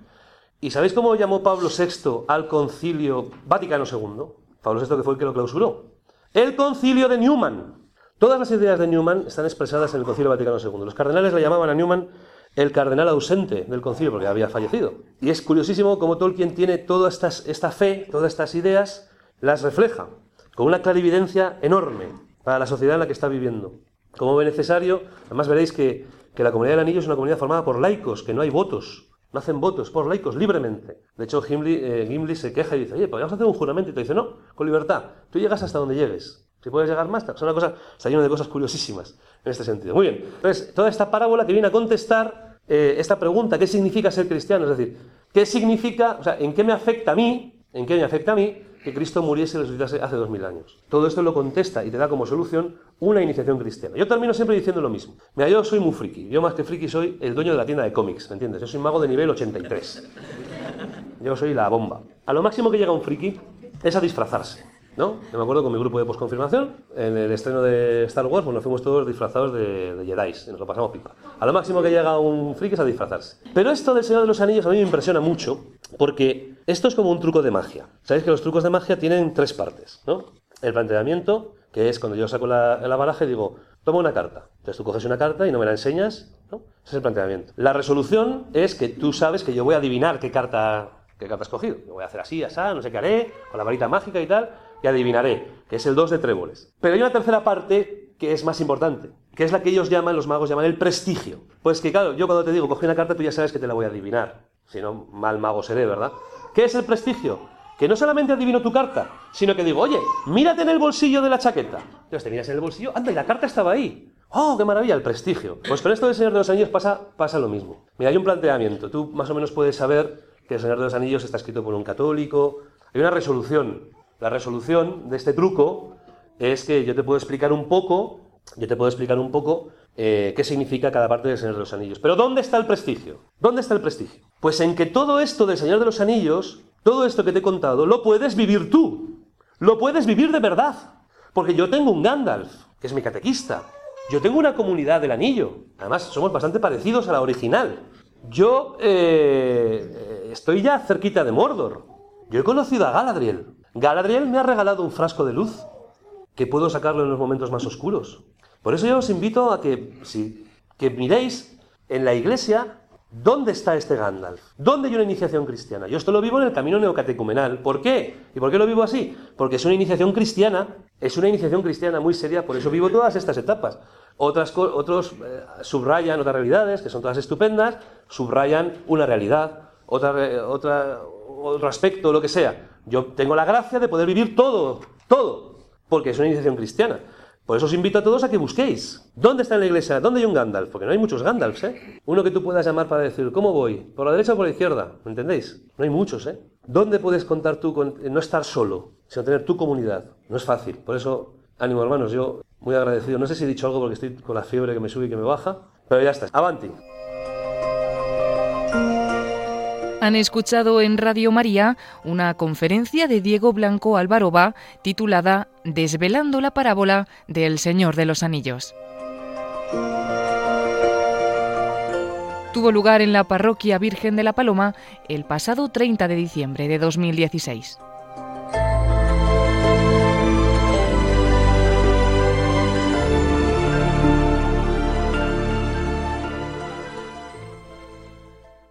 ¿Y sabéis cómo llamó Pablo VI al concilio Vaticano II? Pablo VI que fue el que lo clausuró. El concilio de Newman. Todas las ideas de Newman están expresadas en el concilio Vaticano II. Los cardenales le llamaban a Newman el cardenal ausente del concilio porque había fallecido. Y es curiosísimo cómo Tolkien tiene toda esta fe, todas estas ideas, las refleja. con una clarividencia enorme para la sociedad en la que está viviendo. Como ve necesario, además veréis que, que la comunidad del anillo es una comunidad formada por laicos, que no hay votos, no hacen votos por laicos libremente. De hecho, Gimli, eh, Gimli se queja y dice, oye, podríamos hacer un juramento. Y te dice, no, con libertad. Tú llegas hasta donde llegues. Si puedes llegar más, es una cosa, está lleno de cosas curiosísimas en este sentido. Muy bien. Entonces, toda esta parábola que viene a contestar eh, esta pregunta, ¿qué significa ser cristiano? Es decir, ¿qué significa, o sea, en qué me afecta a mí, en qué me afecta a mí que Cristo muriese y resucitase hace dos mil años? Todo esto lo contesta y te da como solución una iniciación cristiana. Yo termino siempre diciendo lo mismo. Mira, yo soy muy friki. Yo más que friki soy el dueño de la tienda de cómics, ¿me entiendes? Yo soy mago de nivel 83. Yo soy la bomba. A lo máximo que llega un friki es a disfrazarse. ¿No? Yo me acuerdo con mi grupo de posconfirmación, en el estreno de Star Wars, bueno, fuimos todos disfrazados de, de Jedi, y nos lo pasamos pipa. A lo máximo que llega un friki es a disfrazarse. Pero esto del Señor de los Anillos a mí me impresiona mucho, porque esto es como un truco de magia. Sabéis que los trucos de magia tienen tres partes, ¿no? El planteamiento, que es cuando yo saco la, la baraja y digo, toma una carta. Entonces tú coges una carta y no me la enseñas, ¿no? Ese es el planteamiento. La resolución es que tú sabes que yo voy a adivinar qué carta, qué carta has cogido. Yo voy a hacer así, así, no sé qué haré, con la varita mágica y tal, y adivinaré, que es el 2 de tréboles. Pero hay una tercera parte que es más importante, que es la que ellos llaman, los magos llaman el prestigio. Pues que claro, yo cuando te digo, coge una carta, tú ya sabes que te la voy a adivinar. Si no, mal mago seré, ¿verdad? ¿Qué es el prestigio? Que no solamente adivino tu carta, sino que digo, oye, mírate en el bolsillo de la chaqueta. Entonces te miras en el bolsillo, anda, y la carta estaba ahí. ¡Oh, qué maravilla! El prestigio. Pues con esto del Señor de los Anillos pasa, pasa lo mismo. Mira, hay un planteamiento. Tú más o menos puedes saber que el Señor de los Anillos está escrito por un católico. Hay una resolución. La resolución de este truco es que yo te puedo explicar un poco, yo te puedo explicar un poco eh, qué significa cada parte del Señor de los Anillos. Pero ¿dónde está el prestigio? ¿Dónde está el prestigio? Pues en que todo esto del Señor de los Anillos, todo esto que te he contado, lo puedes vivir tú. Lo puedes vivir de verdad. Porque yo tengo un Gandalf, que es mi catequista. Yo tengo una comunidad del anillo. Además, somos bastante parecidos a la original. Yo eh, estoy ya cerquita de Mordor. Yo he conocido a Galadriel. Galadriel me ha regalado un frasco de luz que puedo sacarlo en los momentos más oscuros. Por eso yo os invito a que, miréis en la iglesia dónde está este Gandalf. ¿Dónde hay una iniciación cristiana? Yo esto lo vivo en el camino neocatecumenal. ¿Por qué? ¿Y por qué lo vivo así? Porque es una iniciación cristiana, es una iniciación cristiana muy seria, por eso vivo todas estas etapas. Otras, otros eh, subrayan otras realidades, que son todas estupendas, subrayan una realidad, otra, otro aspecto, lo que sea. Yo tengo la gracia de poder vivir todo, todo, porque es una iniciación cristiana. Por eso os invito a todos a que busquéis. ¿Dónde está en la iglesia? ¿Dónde hay un Gandalf? Porque no hay muchos Gandalfs, ¿eh? Uno que tú puedas llamar para decir, ¿cómo voy? ¿Por la derecha o por la izquierda? ¿Me entendéis? No hay muchos, ¿eh? ¿Dónde puedes contar tú con no estar solo, sino tener tu comunidad? No es fácil. Por eso, ánimo hermanos, yo muy agradecido. No sé si he dicho algo porque estoy con la fiebre que me sube y que me baja, pero ya está. Avanti. Han escuchado en Radio María una conferencia de Diego Blanco Alvaroba titulada Desvelando la parábola del Señor de los Anillos. Tuvo lugar en la Parroquia Virgen de la Paloma el pasado 30 de diciembre de 2016.